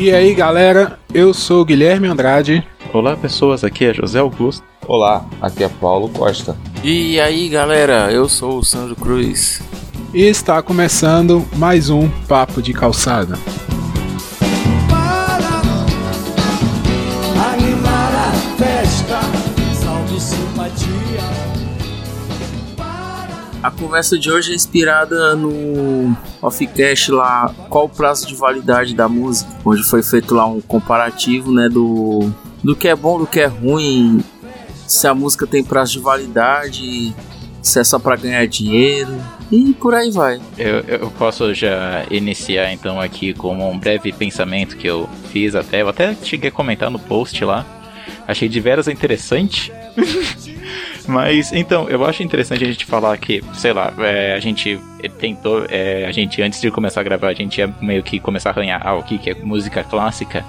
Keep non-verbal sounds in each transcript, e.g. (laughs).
E aí galera, eu sou o Guilherme Andrade. Olá pessoas, aqui é José Augusto. Olá, aqui é Paulo Costa. E aí galera, eu sou o Sandro Cruz. E está começando mais um Papo de Calçada. A conversa de hoje é inspirada no offcast lá, qual o prazo de validade da música, onde foi feito lá um comparativo, né, do do que é bom, do que é ruim, se a música tem prazo de validade, se é só para ganhar dinheiro e por aí vai. Eu, eu posso já iniciar então aqui com um breve pensamento que eu fiz até, eu até cheguei a comentar no post lá. Achei de veras interessante. (laughs) Mas então, eu acho interessante a gente falar que, sei lá, é, a gente tentou, é, a gente antes de começar a gravar, a gente ia meio que começar a arranhar ah, o que, que é música clássica.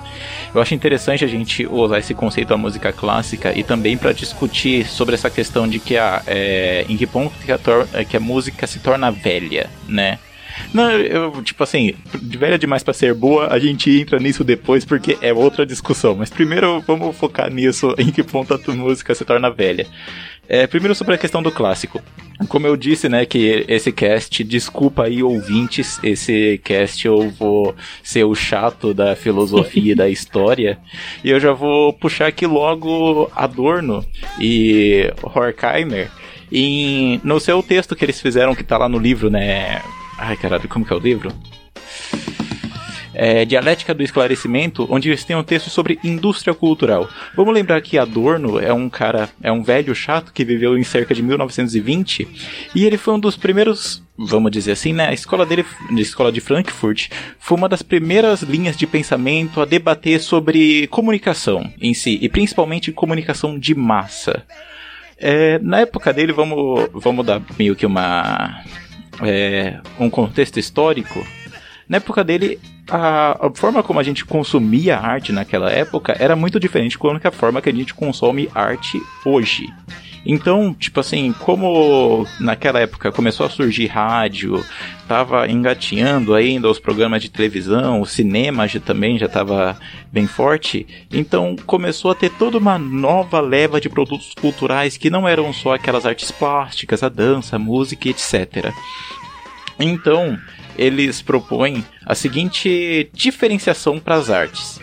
Eu acho interessante a gente usar esse conceito da música clássica e também para discutir sobre essa questão de que a, é, em que ponto que a, que a música se torna velha, né? Não, eu, tipo assim, de velha demais para ser boa, a gente entra nisso depois porque é outra discussão. Mas primeiro vamos focar nisso, em que ponto a música se torna velha. É, primeiro sobre a questão do clássico. Como eu disse, né, que esse cast, desculpa aí ouvintes, esse cast eu vou ser o chato da filosofia e da (laughs) história. E eu já vou puxar aqui logo Adorno e Horkheimer em, no seu texto que eles fizeram, que tá lá no livro, né? Ai, caralho, como que é o livro? É, Dialética do Esclarecimento, onde eles têm um texto sobre indústria cultural. Vamos lembrar que Adorno é um cara, é um velho chato que viveu em cerca de 1920 e ele foi um dos primeiros vamos dizer assim, né? A escola dele, a escola de Frankfurt, foi uma das primeiras linhas de pensamento a debater sobre comunicação em si, e principalmente comunicação de massa. É, na época dele, vamos, vamos dar meio que uma. É, um contexto histórico. Na época dele, a, a, forma como a gente consumia arte naquela época era muito diferente com a forma que a gente consome arte hoje. Então, tipo assim, como naquela época começou a surgir rádio, tava engatinhando ainda os programas de televisão, o cinema já também já estava bem forte, então começou a ter toda uma nova leva de produtos culturais que não eram só aquelas artes plásticas, a dança, a música, etc. Então, eles propõem a seguinte diferenciação para as artes,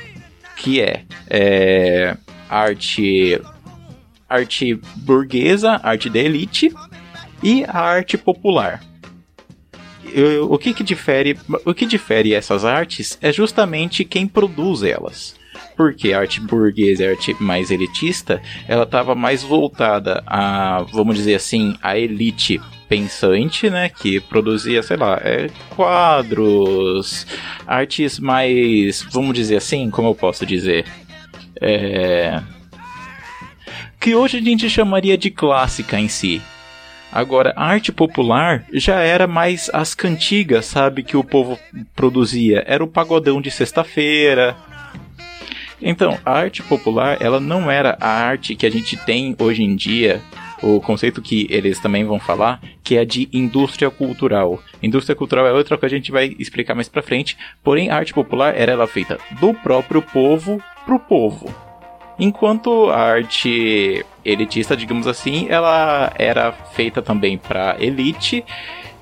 que é, é arte arte burguesa, arte da elite e a arte popular. O que, que difere o que difere essas artes é justamente quem produz elas porque a arte burguesa e a arte mais elitista, ela estava mais voltada a, vamos dizer assim, a elite pensante, né, que produzia, sei lá, é, quadros, artes mais, vamos dizer assim, como eu posso dizer, é, que hoje a gente chamaria de clássica em si. Agora, a arte popular já era mais as cantigas, sabe, que o povo produzia. Era o pagodão de sexta-feira, então, a arte popular, ela não era a arte que a gente tem hoje em dia, o conceito que eles também vão falar, que é de indústria cultural. Indústria cultural é outra que a gente vai explicar mais pra frente, porém a arte popular era ela feita do próprio povo pro povo. Enquanto a arte elitista, digamos assim, ela era feita também para elite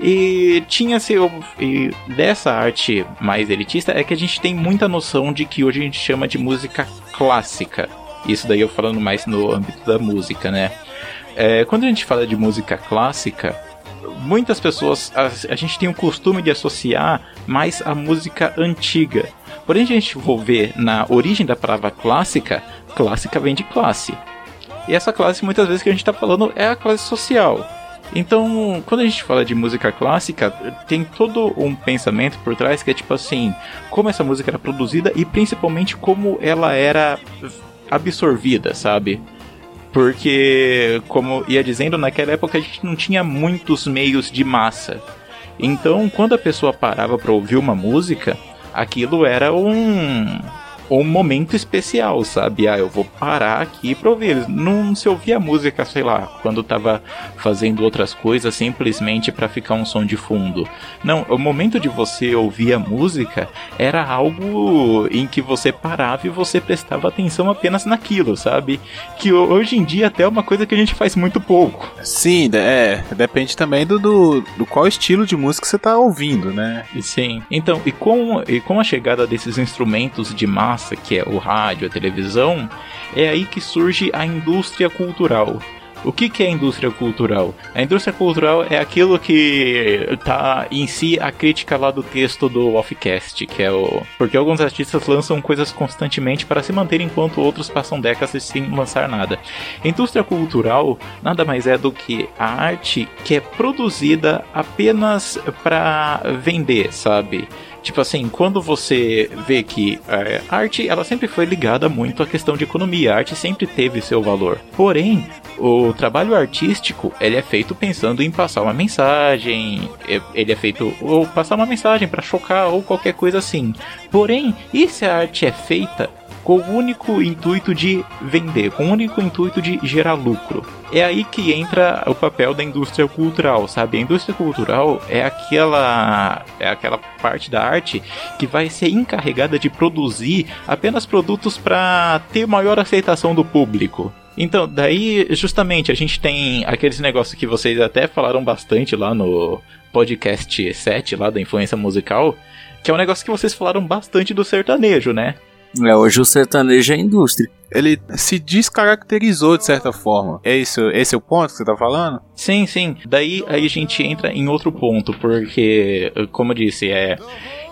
e tinha-se. E dessa arte mais elitista é que a gente tem muita noção de que hoje a gente chama de música clássica. Isso daí eu falando mais no âmbito da música, né? É, quando a gente fala de música clássica, muitas pessoas. A, a, gente tem o costume de associar mais a música antiga. Porém, a gente for ver na origem da palavra clássica, clássica vem de classe. E essa classe, muitas vezes, que a gente está falando é a classe social. Então, quando a gente fala de música clássica, tem todo um pensamento por trás que é tipo assim, como essa música era produzida e principalmente como ela era absorvida, sabe? Porque, como ia dizendo, naquela época a gente não tinha muitos meios de massa. Então, quando a pessoa parava para ouvir uma música, aquilo era um um momento especial, sabe? Ah, eu vou parar aqui pra ouvir. Não se ouvia música, sei lá, quando tava fazendo outras coisas simplesmente para ficar um som de fundo. Não, o momento de você ouvir a música era algo em que você parava e você prestava atenção apenas naquilo, sabe? Que hoje em dia até é uma coisa que a gente faz muito pouco. Sim, é, depende também do, do, do qual estilo de música você tá ouvindo, né? Sim. Então, e com, e com a chegada desses instrumentos de massa, que é o rádio, a televisão, é aí que surge a indústria cultural. O que, que é a indústria cultural? A indústria cultural é aquilo que tá em si a crítica lá do texto do Offcast, que é o. Porque alguns artistas lançam coisas constantemente para se manter enquanto outros passam décadas sem lançar nada. A indústria cultural nada mais é do que a arte que é produzida apenas para vender, sabe? Tipo assim, quando você vê que é, a arte ela sempre foi ligada muito à questão de economia, a arte sempre teve seu valor. Porém, o trabalho artístico ele é feito pensando em passar uma mensagem, é, ele é feito ou passar uma mensagem para chocar ou qualquer coisa assim. Porém, e se a arte é feita com o único intuito de vender, com o único intuito de gerar lucro. É aí que entra o papel da indústria cultural, sabe? A indústria cultural é aquela é aquela parte da arte que vai ser encarregada de produzir apenas produtos para ter maior aceitação do público. Então, daí justamente a gente tem aqueles negócios que vocês até falaram bastante lá no podcast 7 lá da influência musical, que é um negócio que vocês falaram bastante do sertanejo, né? É, hoje o sertanejo é indústria. Ele se descaracterizou de certa forma. É isso, esse é o ponto que você tá falando? Sim, sim. Daí aí a gente entra em outro ponto, porque, como eu disse, é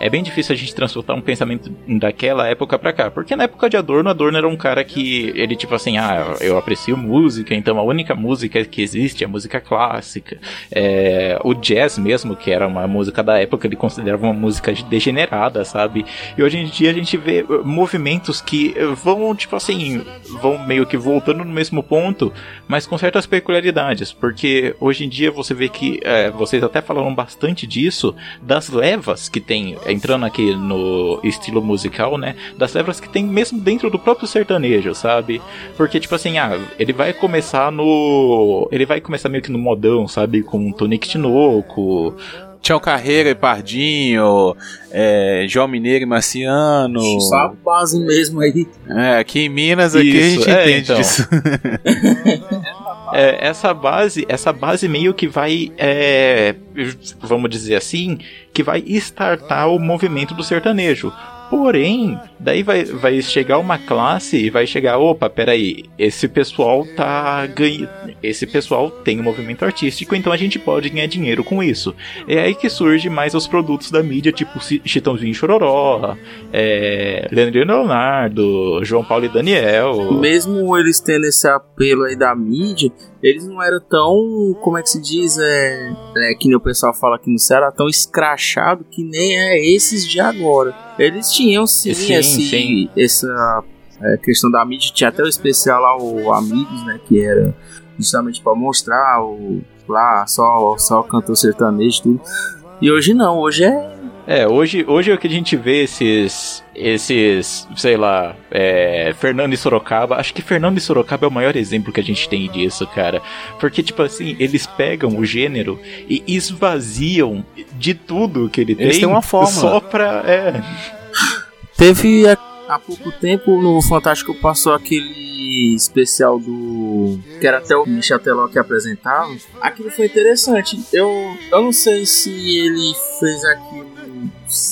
é bem difícil a gente transportar um pensamento daquela época pra cá. Porque na época de Adorno, Adorno era um cara que ele, tipo assim, ah, eu aprecio música, então a única música que existe é música clássica. É, o jazz mesmo, que era uma música da época, ele considerava uma música degenerada, sabe? E hoje em dia a gente vê uh, movimentos que uh, vão, tipo assim, vão meio que voltando no mesmo ponto, mas com certas peculiaridades. Porque hoje em dia você vê que, é, vocês até falaram bastante disso, das levas que tem entrando aqui no estilo musical, né? Das levas que tem mesmo dentro do próprio sertanejo, sabe? Porque, tipo assim, ah, ele vai começar no. Ele vai começar meio que no modão, sabe? Com Tonique Tinoco. Tião Carreira e Pardinho, é, João Mineiro e Marciano. Só a base mesmo aí. É, aqui em Minas, aqui Isso, a gente é, entende então. disso. é, essa base, essa base meio que vai, é, vamos dizer assim, que vai startar o movimento do sertanejo. Porém, daí vai, vai chegar uma classe e vai chegar, opa, peraí, esse pessoal tá ganhando. Esse pessoal tem um movimento artístico, então a gente pode ganhar dinheiro com isso. É aí que surge mais os produtos da mídia, tipo Chitãozinho Chororó, é, Leandro Leonardo, João Paulo e Daniel. Mesmo eles tendo esse apelo aí da mídia, eles não eram tão, como é que se diz, é, é que nem o pessoal fala aqui no Ceará, tão escrachado que nem é esses de agora. Eles tinham sim, sim, esse, sim. essa é, questão da mídia, tinha até o especial lá, o Amigos, né, que era justamente para mostrar o lá só só cantor sertanejo e tudo. E hoje não, hoje é é, hoje, hoje é o que a gente vê esses, esses, sei lá, é, Fernando e Sorocaba. Acho que Fernando e Sorocaba é o maior exemplo que a gente tem disso, cara. Porque, tipo assim, eles pegam o gênero e esvaziam de tudo que ele eles tem. uma forma. Só pra. É. Teve há pouco tempo no Fantástico passou aquele especial do. que era até o Michel Teló que apresentava. Aquilo foi interessante. Eu, eu não sei se ele fez aquilo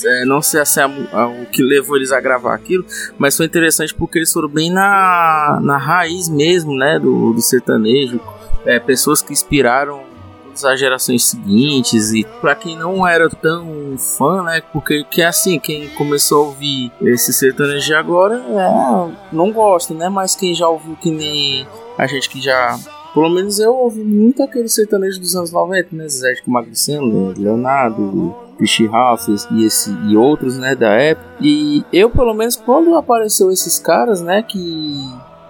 é, não sei se é o que levou eles a gravar aquilo, mas foi interessante porque eles foram bem na, na raiz mesmo, né, do, do sertanejo. É, pessoas que inspiraram as gerações seguintes e para quem não era tão fã, né, porque que é assim, quem começou a ouvir esse sertanejo de agora, é, não gosta, né, mas quem já ouviu que nem a gente que já pelo menos eu ouvi muito aquele sertanejo dos anos 90, né? Zé de Magriceno, Leonardo, Pichi e, esse, e outros, né, da época. E eu, pelo menos, quando apareceu esses caras, né, que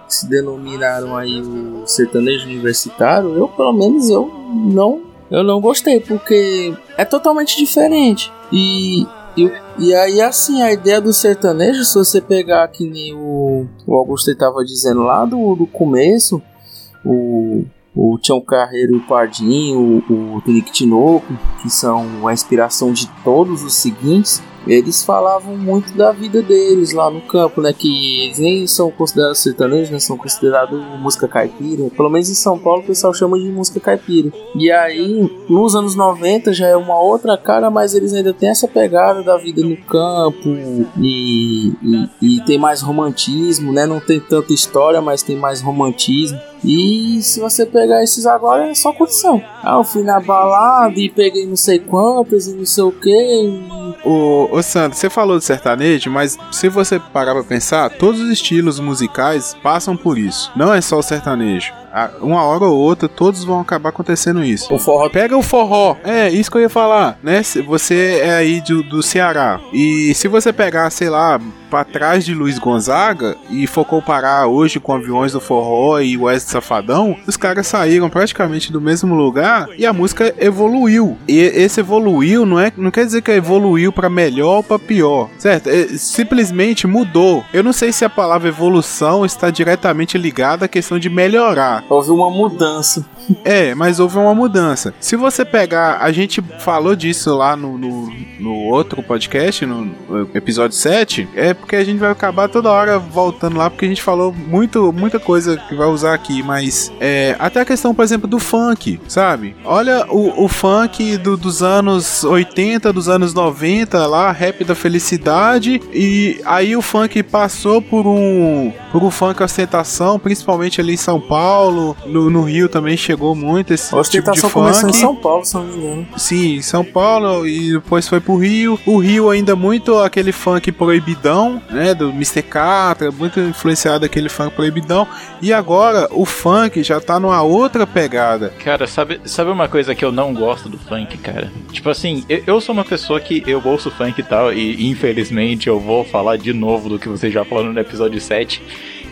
se denominaram aí o sertanejo universitário, eu, pelo menos, eu não, eu não gostei, porque é totalmente diferente. E E, e aí, assim, a ideia do sertanejo, se você pegar que nem o, o Augusto estava dizendo lá do, do começo, o, o Tião Carreiro e o Pardinho, o, o Tunique Tinoco, que são a inspiração de todos os seguintes, eles falavam muito da vida deles lá no campo, né? Que eles nem são considerados sertanejos, né? São considerados música caipira. Pelo menos em São Paulo o pessoal chama de música caipira. E aí, nos anos 90 já é uma outra cara, mas eles ainda têm essa pegada da vida no campo e, e, e tem mais romantismo, né? Não tem tanta história, mas tem mais romantismo. E se você pegar esses agora é só curtição. Ah, eu fui na balada e peguei não sei quantas e não sei o que. Ô, ô Sandro, você falou de sertanejo, mas se você parar pra pensar, todos os estilos musicais passam por isso. Não é só o sertanejo. Uma hora ou outra, todos vão acabar acontecendo isso. O forró. Pega o forró. É, isso que eu ia falar, né? Você é aí do, do Ceará. E se você pegar, sei lá, pra trás de Luiz Gonzaga e for comparar hoje com aviões do forró e o West Safadão, os caras saíram praticamente do mesmo lugar e a música evoluiu. E esse evoluiu não é, não quer dizer que evoluiu para melhor ou para pior, certo? É, simplesmente mudou. Eu não sei se a palavra evolução está diretamente ligada à questão de melhorar. Houve uma mudança. É, mas houve uma mudança. Se você pegar, a gente falou disso lá no, no, no outro podcast, no, episódio 7, é porque a gente vai acabar toda hora voltando lá, porque a gente falou muito, muita coisa que vai usar aqui, mas é, até a questão, por exemplo, do funk, sabe? Olha o, o funk do, dos anos 80, dos anos 90, lá, rap da felicidade, e aí o funk passou por um, por um funk ostentação, principalmente ali em São Paulo, no, no Rio também chegou muito esse tipo de funk. começou em São Paulo, se não me engano. Sim, São Paulo e depois foi pro Rio. O Rio ainda muito aquele funk proibidão, né, do Mr. Catra, muito influenciado aquele funk proibidão. E agora o funk já tá numa outra pegada. Cara, sabe, sabe uma coisa que eu não gosto do funk, cara? Tipo assim, eu, eu sou uma pessoa que eu ouço funk e tal, e infelizmente eu vou falar de novo do que vocês já falaram no episódio 7.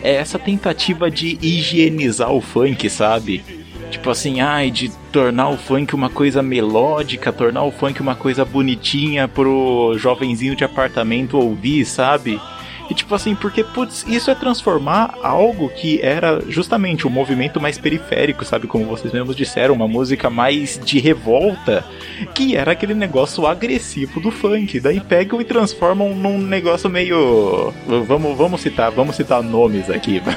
É essa tentativa de higienizar o funk, sabe? Tipo assim, ai, de tornar o funk uma coisa melódica, tornar o funk uma coisa bonitinha pro jovenzinho de apartamento ouvir, sabe? E tipo assim, porque, putz, isso é transformar algo que era justamente um movimento mais periférico, sabe? Como vocês mesmos disseram, uma música mais de revolta, que era aquele negócio agressivo do funk. Daí pegam e transformam num negócio meio. Vamos, vamos citar, vamos citar nomes aqui, (laughs) vai.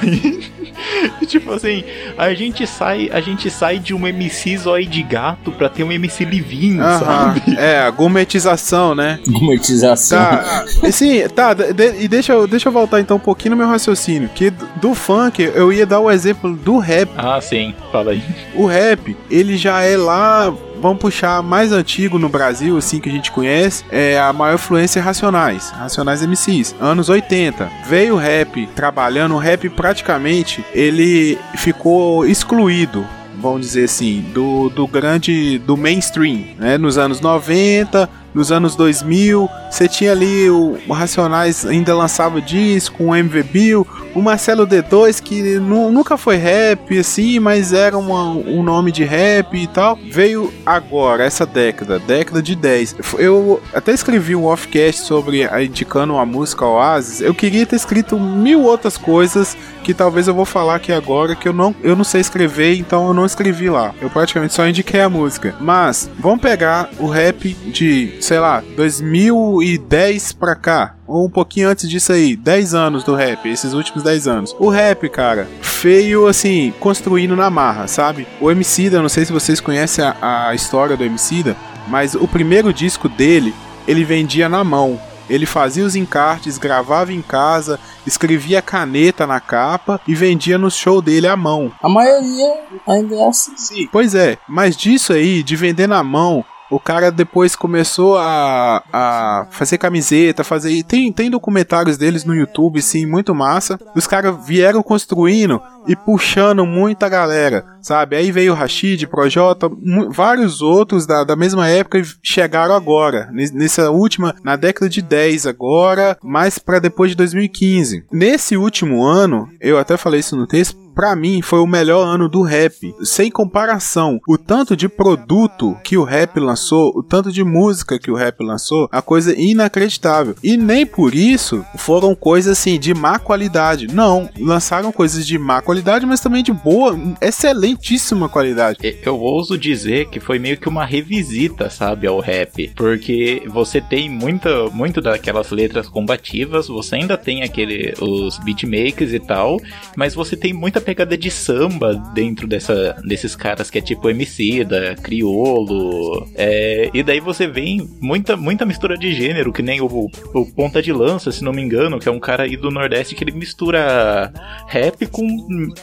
tipo assim, a gente sai, a gente sai de um MC zóio de gato pra ter um MC livinho, Aham, sabe? É, a gourmetização, né? Gometização. Tá, sim, tá, de- e deixa, eu- deixa eu voltar então um pouquinho no meu raciocínio, que do, funk eu ia dar o exemplo do rap. Ah, sim, fala aí. O rap, ele já é lá, vamos puxar mais antigo no Brasil, assim que a gente conhece, é a maior influência é Racionais, Racionais MCs, anos 80. Veio o rap trabalhando, o rap praticamente ele ficou excluído vamos dizer assim, do, do grande, do mainstream, né? Nos anos 90, nos anos 2000, você tinha ali o, o Racionais ainda lançava disco, o MV Bill, o Marcelo D2 que nu- nunca foi rap assim, mas era uma- um nome de rap e tal. Veio agora essa década, década de 10. Eu até escrevi um offcast sobre a, indicando uma música Oasis. Eu queria ter escrito mil outras coisas que talvez eu vou falar aqui agora que eu não, eu não sei escrever, então eu não escrevi lá. Eu praticamente só indiquei a música. Mas vamos pegar o rap de, sei lá, 2010 pra cá. Ou um pouquinho antes disso aí, 10 anos do rap, esses últimos 10 anos. O rap, cara, feio assim, construindo na marra, sabe? O Emicida, não sei se vocês conhecem a, a história do Emicida, mas o primeiro disco dele, ele vendia na mão. Ele fazia os encartes, gravava em casa, escrevia caneta na capa e vendia no show dele à mão. A maioria ainda é assim. Sim. Pois é, mas disso aí, de vender na mão, o cara depois começou a, a fazer camiseta, fazer. e Tem, tem documentários deles no YouTube, sim, muito massa. Os caras vieram construindo e puxando muita galera, sabe? Aí veio o Rashid, Projota, vários outros da, da mesma época chegaram agora, nes- nessa última, na década de 10 agora, mais pra depois de 2015. Nesse último ano, eu até falei isso no texto, pra mim, foi o melhor ano do rap. Sem comparação. O tanto de produto que o rap lançou, o tanto de música que o rap lançou, a coisa inacreditável. E nem por isso foram coisas assim de má qualidade. Não, lançaram coisas de má qualidade, mas também de boa, excelentíssima qualidade. Eu ouso dizer que foi meio que uma revisita, sabe, ao rap. Porque você tem muita, muito daquelas letras combativas, você ainda tem aquele, os beatmakers e tal, mas você tem muita pegada de samba dentro dessa, desses caras que é tipo MC, da criolo. É, e daí você vem muita, muita mistura de gênero, que nem o, o Ponta de Lança, se não me engano, que é um cara aí do Nordeste que ele mistura rap com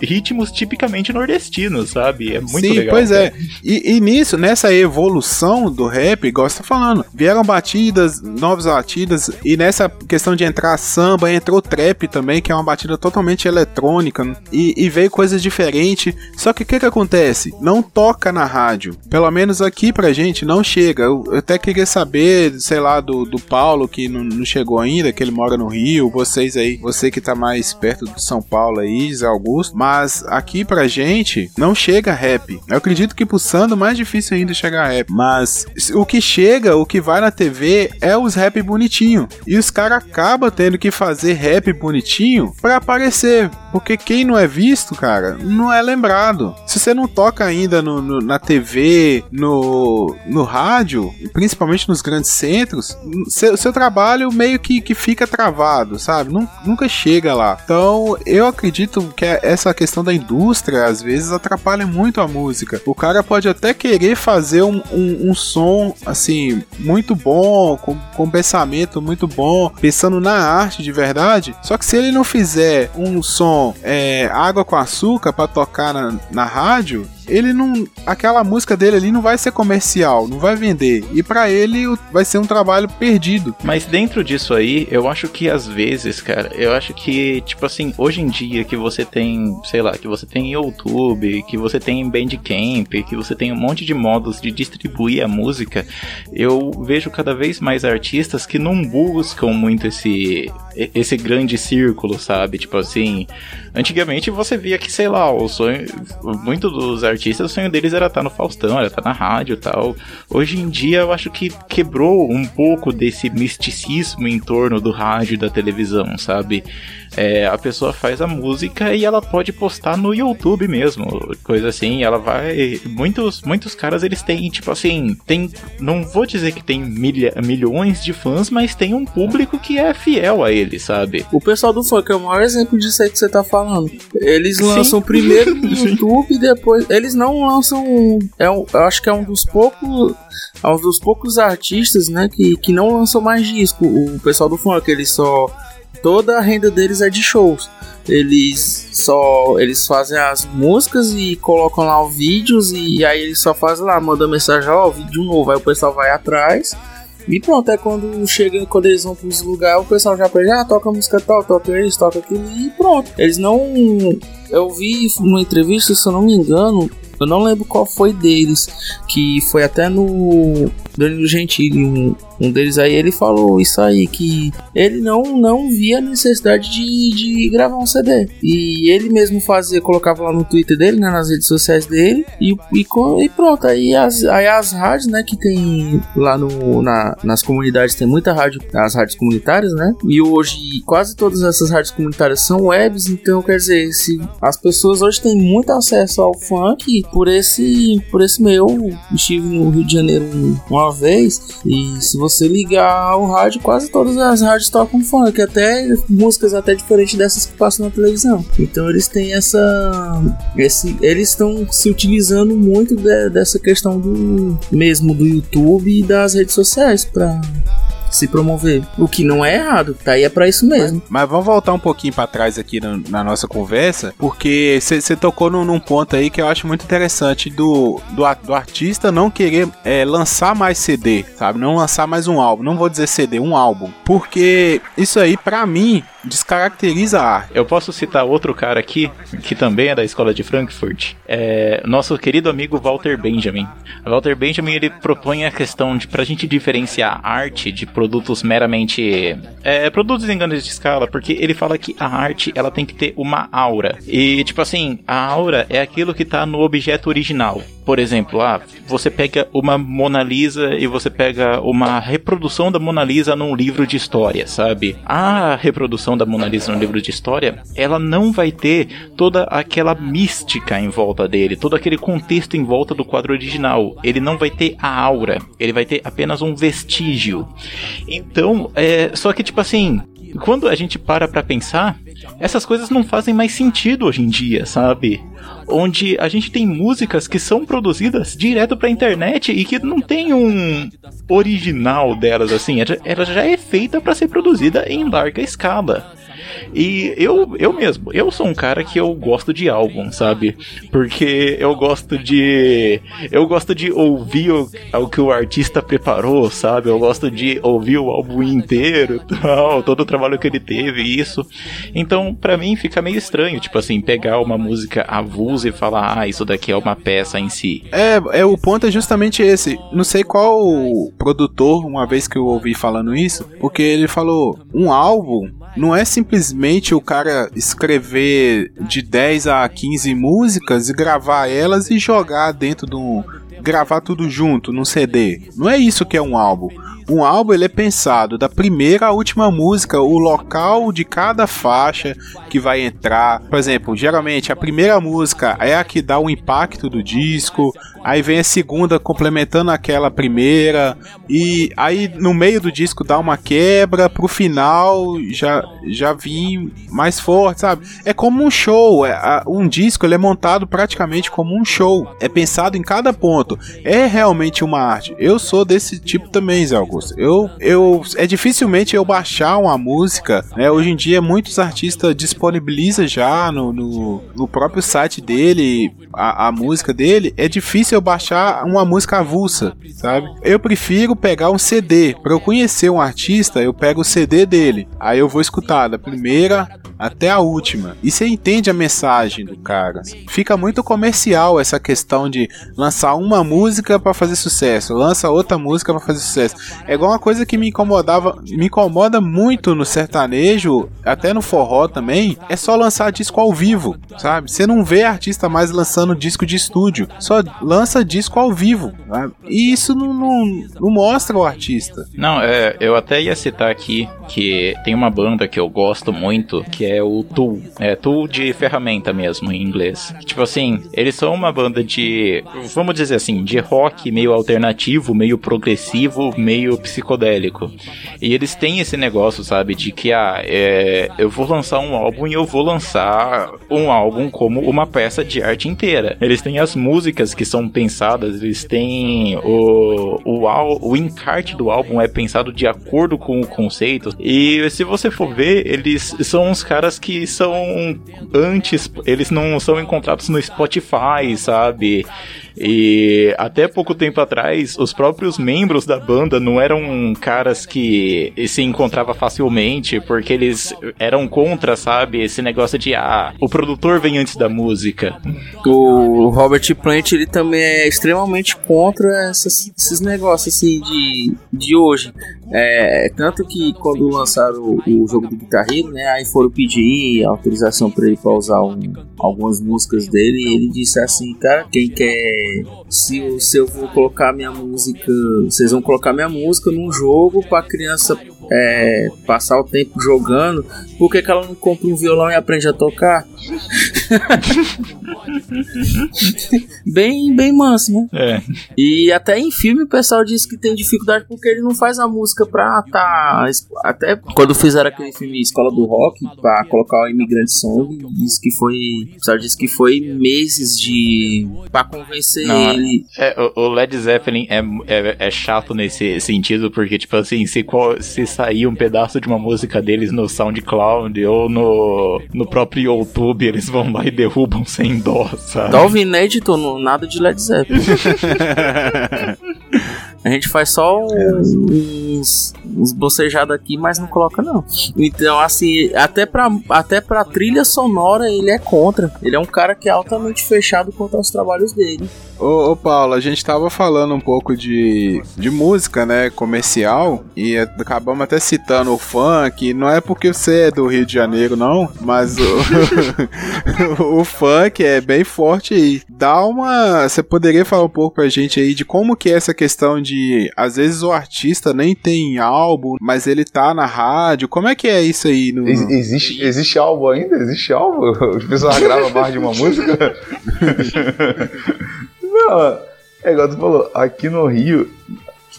ritmos tipicamente nordestinos, sabe? É muito Sim, legal. pois é. E, e nisso, nessa evolução do rap, igual você tá falando, vieram batidas, novas batidas, e nessa questão de entrar samba, entrou trap também, que é uma batida totalmente eletrônica, e, e veio coisas diferentes. Só que o que que acontece? Não toca na rádio. Pelo menos aqui pra gente não chega. Eu, eu até queria saber, sei lá, do, do Paulo, que não, não chegou ainda, que ele mora no Rio, vocês aí, você que tá mais perto de São Paulo aí, Zé Augusto, mas aqui pra gente não chega rap. Eu acredito que pro Sando mais difícil ainda chegar rap, mas o que chega, o que vai na TV é os rap bonitinho. E os caras acabam tendo que fazer rap bonitinho pra aparecer, porque quem não é visto, cara, não é lembrado. Se você não toca ainda no, no- na TV, no, no rádio, principalmente nos grandes centros, seu, seu trabalho meio que, que fica travado, sabe? Nun- nunca chega lá. Então, eu acredito que essa questão da indústria, às vezes, atrapalha muito a música. O cara pode até querer fazer um, um, um som, assim, muito bom, com, com pensamento muito bom, pensando na arte de verdade, só que se ele não fizer um som é, água com açúcar pra tocar na, na rádio, ele não. Aquela música dele ali não vai ser comercial, não vai vender. E pra ele vai ser um trabalho perdido. Mas dentro disso aí, eu acho que às vezes, cara, eu acho que, tipo assim, hoje em dia que você tem, sei lá, que você tem YouTube, que você tem Bandcamp, que você tem um monte de modos de distribuir a música, eu vejo cada vez mais artistas que não buscam muito esse esse grande círculo, sabe? Tipo assim, antigamente você via que, sei lá, o sonho, muito dos artistas, o sonho deles era estar no Faustão, era estar na rádio e tal. Hoje em dia eu acho que quebrou um pouco desse misticismo em torno do rádio e da televisão, sabe? É, a pessoa faz a música e ela pode postar no YouTube mesmo, coisa assim, ela vai. Muitos, muitos caras eles têm, tipo assim, tem. Não vou dizer que tem milha, milhões de fãs, mas tem um público que é fiel a ele, sabe? O pessoal do funk é o maior exemplo disso aí que você tá falando. Eles Sim. lançam primeiro (laughs) no YouTube e depois. Eles não lançam. É eu acho que é um dos poucos. É um dos poucos artistas, né? Que, que não lançam mais disco. O pessoal do funk, eles só. Toda a renda deles é de shows. Eles só. Eles fazem as músicas e colocam lá os vídeos. E aí eles só fazem lá, mandam mensagem, ó, vídeo novo. Aí o pessoal vai atrás. E pronto, é quando chega, quando eles vão pros lugares, o pessoal já pede, ah, toca música tal, toca isso, toca aquilo, e pronto. Eles não. Eu vi numa entrevista, se eu não me engano, eu não lembro qual foi deles, que foi até no Danilo Gentili, um, um deles aí, ele falou isso aí, que ele não, não via necessidade de, de gravar um CD. E ele mesmo fazia, colocava lá no Twitter dele, né, nas redes sociais dele, e, e, e pronto, aí as, aí as rádios, né, que tem lá no, na, nas comunidades, tem muita rádio, as rádios comunitárias, né, e hoje quase todas essas rádios comunitárias são webs, então quer dizer, se as pessoas hoje têm muito acesso ao funk por esse, por esse meio. Eu estive no Rio de Janeiro um- uma vez e se você ligar o rádio, quase todas as rádios tocam funk, até músicas até diferentes dessas que passam na televisão. Então eles têm essa, esse, eles estão se utilizando muito de- dessa questão do mesmo do YouTube e das redes sociais para se promover. O que não é errado, tá aí é pra isso mesmo. Mas vamos voltar um pouquinho pra trás aqui na, na nossa conversa, porque você tocou num, num ponto aí que eu acho muito interessante do, do, do artista não querer é, lançar mais CD, sabe? Não lançar mais um álbum. Não vou dizer CD, um álbum. Porque isso aí, pra mim, descaracteriza a arte. Eu posso citar outro cara aqui, que também é da escola de Frankfurt, é nosso querido amigo Walter Benjamin. Walter Benjamin ele propõe a questão de pra gente diferenciar arte de produtos meramente é, produtos em grandes de escala, porque ele fala que a arte ela tem que ter uma aura. E tipo assim, a aura é aquilo que tá no objeto original. Por exemplo, ah, você pega uma Mona Lisa e você pega uma reprodução da Mona Lisa num livro de história, sabe? A reprodução da Mona Lisa num livro de história, ela não vai ter toda aquela mística em volta dele, todo aquele contexto em volta do quadro original. Ele não vai ter a aura, ele vai ter apenas um vestígio. Então, é, só que tipo assim, quando a gente para pra pensar, essas coisas não fazem mais sentido hoje em dia, sabe? Onde a gente tem músicas que são produzidas direto pra internet e que não tem um original delas, assim, ela já é feita para ser produzida em larga escala. E eu, eu mesmo, eu sou um cara que eu gosto de álbum, sabe? Porque eu gosto de. Eu gosto de ouvir o, o que o artista preparou, sabe? Eu gosto de ouvir o álbum inteiro (laughs) tal, todo o trabalho que ele teve, isso. Então, para mim, fica meio estranho, tipo assim, pegar uma música avulsa e falar, ah, isso daqui é uma peça em si. É, é o ponto é justamente esse. Não sei qual produtor, uma vez que eu ouvi falando isso, porque ele falou: um álbum não é simplesmente o cara escrever de 10 a 15 músicas e gravar elas e jogar dentro de um. gravar tudo junto num CD. Não é isso que é um álbum. Um álbum ele é pensado da primeira à última música, o local de cada faixa que vai entrar. Por exemplo, geralmente a primeira música é a que dá o impacto do disco, aí vem a segunda complementando aquela primeira, e aí no meio do disco dá uma quebra, pro final já, já vim mais forte, sabe? É como um show, é, um disco ele é montado praticamente como um show, é pensado em cada ponto, é realmente uma arte. Eu sou desse tipo também, Zé Augusto. Eu, eu, é dificilmente eu baixar uma música, né? Hoje em dia muitos artistas disponibilizam já no, no, no próprio site dele a, a música dele, é difícil eu baixar uma música avulsa, sabe? Eu prefiro pegar um CD. Para eu conhecer um artista, eu pego o CD dele. Aí eu vou escutar da primeira até a última. E você entende a mensagem do cara. Fica muito comercial essa questão de lançar uma música para fazer sucesso, lança outra música para fazer sucesso. É igual uma coisa que me incomodava, me incomoda muito no sertanejo, até no forró também, é só lançar disco ao vivo, sabe? Você não vê artista mais lançando disco de estúdio, só lança disco ao vivo. Sabe? E isso não, não, não mostra o artista. Não, é, eu até ia citar aqui que tem uma banda que eu gosto muito, que é o Tool. É Tool de ferramenta mesmo, em inglês. Tipo assim, eles são uma banda de, vamos dizer assim, de rock meio alternativo, meio progressivo, meio psicodélico. E eles têm esse negócio, sabe, de que, ah, é, eu vou lançar um álbum e eu vou lançar um álbum como uma peça de arte inteira. Eles têm as músicas que são pensadas, eles têm o, o, o encarte do álbum é pensado de acordo com o conceito. E se você for ver, eles são uns caras que são antes, eles não são encontrados no Spotify, sabe? E até pouco tempo atrás, os próprios membros da banda não eram caras que se encontrava facilmente, porque eles eram contra, sabe, esse negócio de ah, o produtor vem antes da música. O Robert Plant ele também é extremamente contra essas, esses negócios assim de, de hoje. É, tanto que quando lançaram o, o jogo do guitarreiro, né, aí foram pedir autorização para ele para usar um, algumas músicas dele, e ele disse assim, cara, quem quer se, se eu vou colocar minha música, vocês vão colocar minha música num jogo para criança é, passar o tempo jogando, por que, que ela não compra um violão e aprende a tocar? (laughs) bem, bem manso, né? É. E até em filme o pessoal diz que tem dificuldade porque ele não faz a música pra tá. Até quando fizeram aquele filme Escola do Rock, pra colocar o Imigrante Song, diz que foi. O pessoal disse que foi meses de. pra convencer não, ele. É, o Led Zeppelin é, é, é, chato nesse sentido, porque, tipo assim, se, se sair um pedaço de uma música deles no SoundCloud ou no, no próprio YouTube, eles vão lá e derrubam sem dó, sabe? Dolvin inédito, nada de Led Zeppelin. (laughs) A gente faz só uns, uns bocejados aqui, mas não coloca não. Então, assim, até pra, até pra trilha sonora ele é contra. Ele é um cara que é altamente fechado quanto aos trabalhos dele. Ô, ô Paulo, a gente tava falando um pouco de, de música, né, comercial, e acabamos até citando o funk, não é porque você é do Rio de Janeiro, não, mas o, (laughs) o funk é bem forte aí. Dá uma... Você poderia falar um pouco pra gente aí de como que é essa questão de, às vezes o artista nem tem álbum, mas ele tá na rádio, como é que é isso aí? No... Ex existe, existe álbum ainda? Existe álbum? (laughs) As pessoas gravam mais de uma música? (laughs) Não, é igual tu falou, aqui no Rio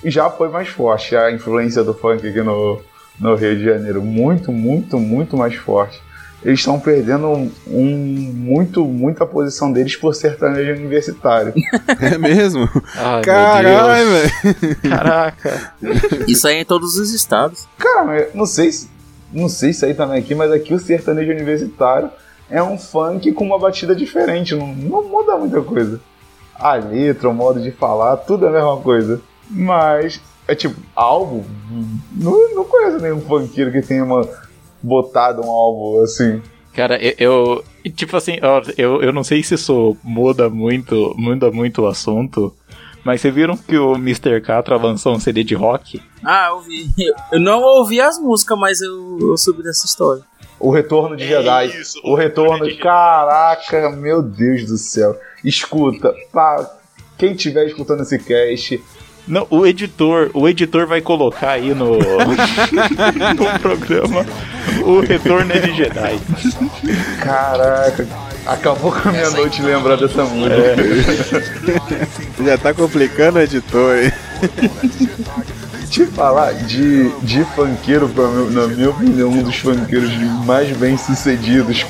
já foi mais forte a influência do funk aqui no, no Rio de Janeiro. Muito, muito, muito mais forte. Eles estão perdendo um, um, muito, muita posição deles por sertanejo universitário. (laughs) É mesmo? Ai, Caralho, velho. Caraca. Isso aí é em todos os estados. Cara, não sei se. Não sei se aí também aqui, mas aqui o sertanejo universitário é um funk com uma batida diferente. Não, não muda muita coisa. A letra, o modo de falar, tudo é a mesma coisa. Mas, é tipo, álbum. Não, não conheço nenhum funkeiro que tenha uma, botado um álbum assim. Cara, eu, eu. Tipo assim, eu, eu não sei se isso muda muito, muda muito o assunto. Mas vocês viram que o Mr. Catra lançou um CD de rock? Ah, eu vi. Eu não ouvi as músicas, mas eu, eu soube dessa história. O Retorno de Jedi. isso, o Retorno de Caraca, meu Deus do céu. Escuta, pra quem estiver escutando esse cast, Não, o editor, o editor vai colocar aí no, (laughs) no programa o Retorno de Jedi. caraca, acabou com a minha noite lembrar dessa música. (laughs) Já tá complicando o editor, hein? (laughs) Te falar de, de funkeiro, mim, na minha opinião, um dos funkeiros mais bem sucedidos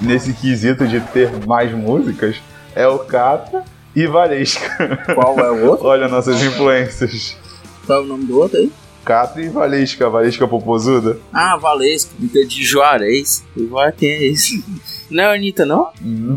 nesse quesito de ter mais músicas é o Cata e Valesca. Qual é o outro? (laughs) Olha nossas influências. Qual é o nome do outro aí? Cata e Valesca, Valesca Popozuda. Ah, Valesca, de Juarez. Igual quem é esse? Não é a Anitta, não?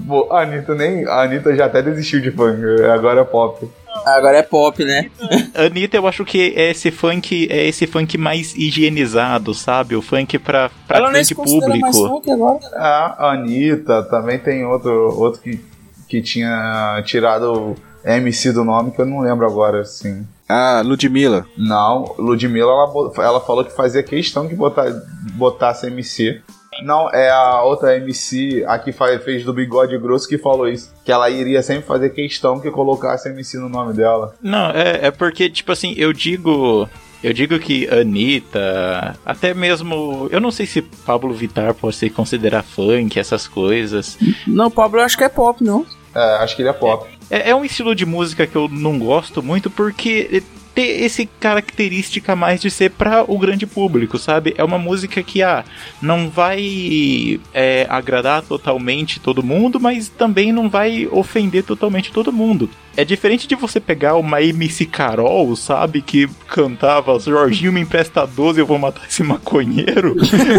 Pô, a Anitta nem. A Anitta já até desistiu de funk, agora é pop. Agora é pop, né? (laughs) Anitta, eu acho que é esse funk, é esse funk mais higienizado, sabe? O funk pra, pra Ela grande considera mais público. funk agora. A Anitta também tem outro, outro que, que tinha tirado MC do nome, que eu não lembro agora, assim. Ah, Ludmilla. Não, Ludmilla, ela, ela falou que fazia questão que botar, botasse MC. Não, é a outra MC, a que fez do Bigode Grosso, que falou isso. Que ela iria sempre fazer questão que colocasse MC no nome dela. Não, é, é porque, tipo assim, eu digo. Eu digo que Anitta, até mesmo. Eu não sei se Pablo Vittar pode se considerar funk, essas coisas. Não, Pablo eu acho que é pop, não. É, acho que ele é pop. É, é um estilo de música que eu não gosto muito porque tem esse característica mais de ser para o grande público, sabe? É uma música que ah, não vai é, agradar totalmente todo mundo, mas também não vai ofender totalmente todo mundo. É diferente de você pegar uma MC Carol, sabe? Que cantava Jorginho me empresta 12, eu vou matar esse maconheiro.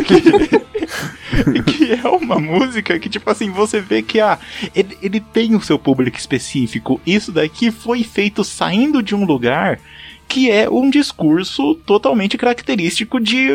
que, (laughs) que é uma música que, tipo assim, você vê que ah, ele, ele tem o seu público específico. Isso daqui foi feito saindo de um lugar que é um discurso totalmente característico de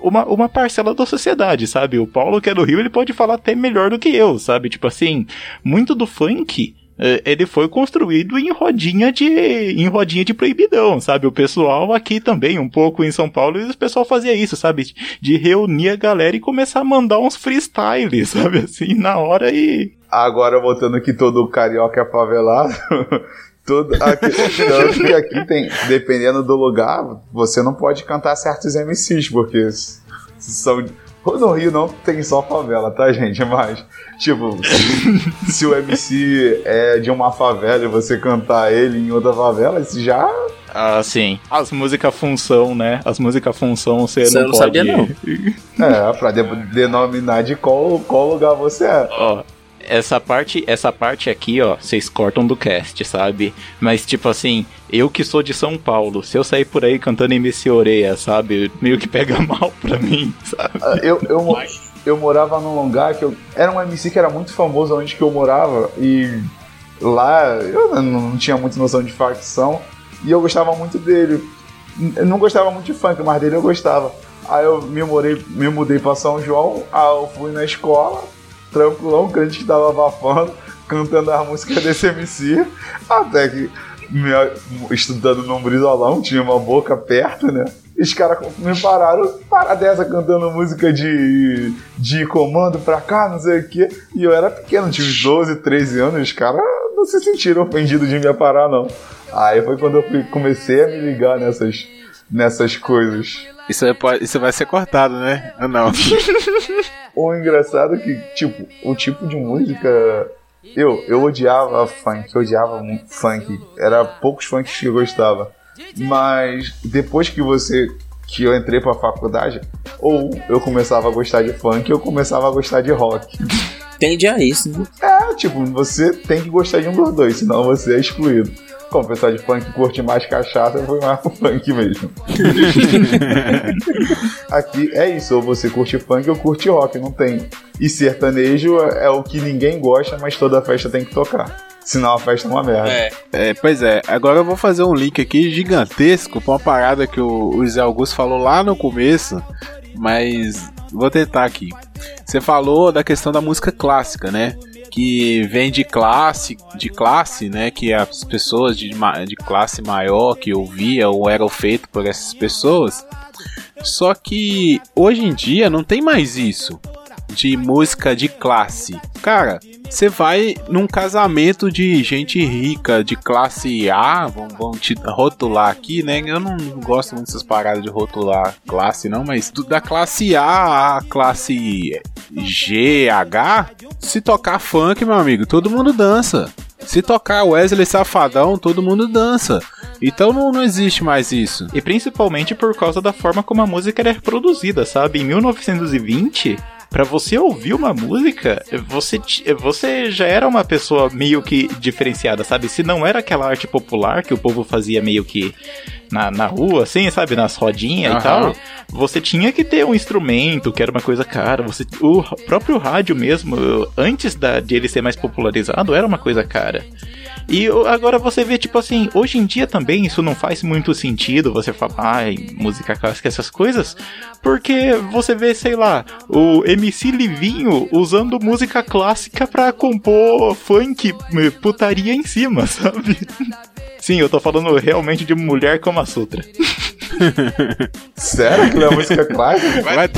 uma, uma parcela da sociedade, sabe? O Paulo, que é do Rio, ele pode falar até melhor do que eu, sabe? Tipo assim, muito do funk. eh, Ele foi construído em rodinha de em rodinha de proibidão, sabe? O pessoal aqui também, um pouco em São Paulo, o pessoal fazia isso, sabe? De reunir a galera e começar a mandar uns freestyles, (laughs) sabe? Assim, na hora e. Agora, voltando que todo carioca é favelado. (laughs) Todo, aqui, tanto que aqui tem, dependendo do lugar, você não pode cantar certos MCs, porque são. No Rio não tem só favela, tá, gente? Mas, tipo, se o MC é de uma favela e você cantar ele em outra favela, isso já. Assim, as músicas função, né? As músicas função você eu não, não pode. sabia, não. É, pra de- denominar de qual, qual lugar você é. Ó, essa parte, essa parte aqui, ó, vocês cortam do cast, sabe? Mas tipo assim, eu que sou de São Paulo, se eu sair por aí cantando MC Oreia, sabe? Meio que pega (laughs) mal pra mim, sabe? Ah, Eu, eu, eu morava num lugar que eu. Era um MC que era muito famoso onde que eu morava e lá eu não tinha muita noção de facção. E eu gostava muito dele. Eu não gostava muito de funk, mas dele eu gostava. Aí eu me, morei, me mudei pra São João, aí eu fui na escola, tranquilão, crente que tava abafando, cantando as músicas desse (laughs) MC, até que me, estudando num brisolão, tinha uma boca perto, né? Os caras me pararam, para dessa cantando música de, de comando pra cá, não sei o quê. E eu era pequeno, tinha uns 12, 13 anos, os caras não se sentiram ofendidos de me parar, não. Aí foi quando eu comecei a me ligar nessas, nessas coisas. Isso, é, isso vai ser cortado, né? Ou não? (laughs) o engraçado é que, tipo, o tipo de música. Eu, eu odiava funk, eu odiava funk. Era poucos funks que eu gostava. Mas depois que você. que eu entrei pra faculdade, ou eu começava a gostar de funk, ou eu começava a gostar de rock. Tende a isso, né? É, tipo, você tem que gostar de um dos dois, senão você é excluído. Como o pessoal de funk curte mais cachaça, foi mais pro funk mesmo. (laughs) Aqui é isso, ou você curte funk ou curte rock, não tem. E sertanejo é o que ninguém gosta, mas toda festa tem que tocar. Senão a festa é uma merda. É. é. pois é. Agora eu vou fazer um link aqui gigantesco pra uma parada que o, o Zé Augusto falou lá no começo, mas vou tentar aqui. Você falou da questão da música clássica, né? Que vem de classe, de classe, né, que as pessoas de, de classe maior que ouvia ou eram feito por essas pessoas. Só que hoje em dia não tem mais isso de música de classe. Cara, você vai num casamento de gente rica, de classe A, vamos, vamos te rotular aqui, né? Eu não gosto muito dessas paradas de rotular classe, não, mas da classe A à classe G, H, se tocar funk, meu amigo, todo mundo dança. Se tocar Wesley Safadão, todo mundo dança. Então não, não existe mais isso. E principalmente por causa da forma como a música era produzida, sabe? Em 1920, para você ouvir uma música, você, você já era uma pessoa meio que diferenciada, sabe? Se não era aquela arte popular que o povo fazia meio que na, na rua, assim, sabe? Nas rodinhas uhum. e tal, você tinha que ter um instrumento que era uma coisa cara. Você, o próprio rádio mesmo, antes da, de ele ser mais popularizado, era uma coisa cara. E agora você vê, tipo assim, hoje em dia também isso não faz muito sentido você falar, ai, música clássica, essas coisas, porque você vê, sei lá, o MC Livinho usando música clássica pra compor funk, putaria em cima, (laughs) sabe? Sim, eu tô falando realmente de Mulher como a Sutra. Sério que não é música clássica? Mas,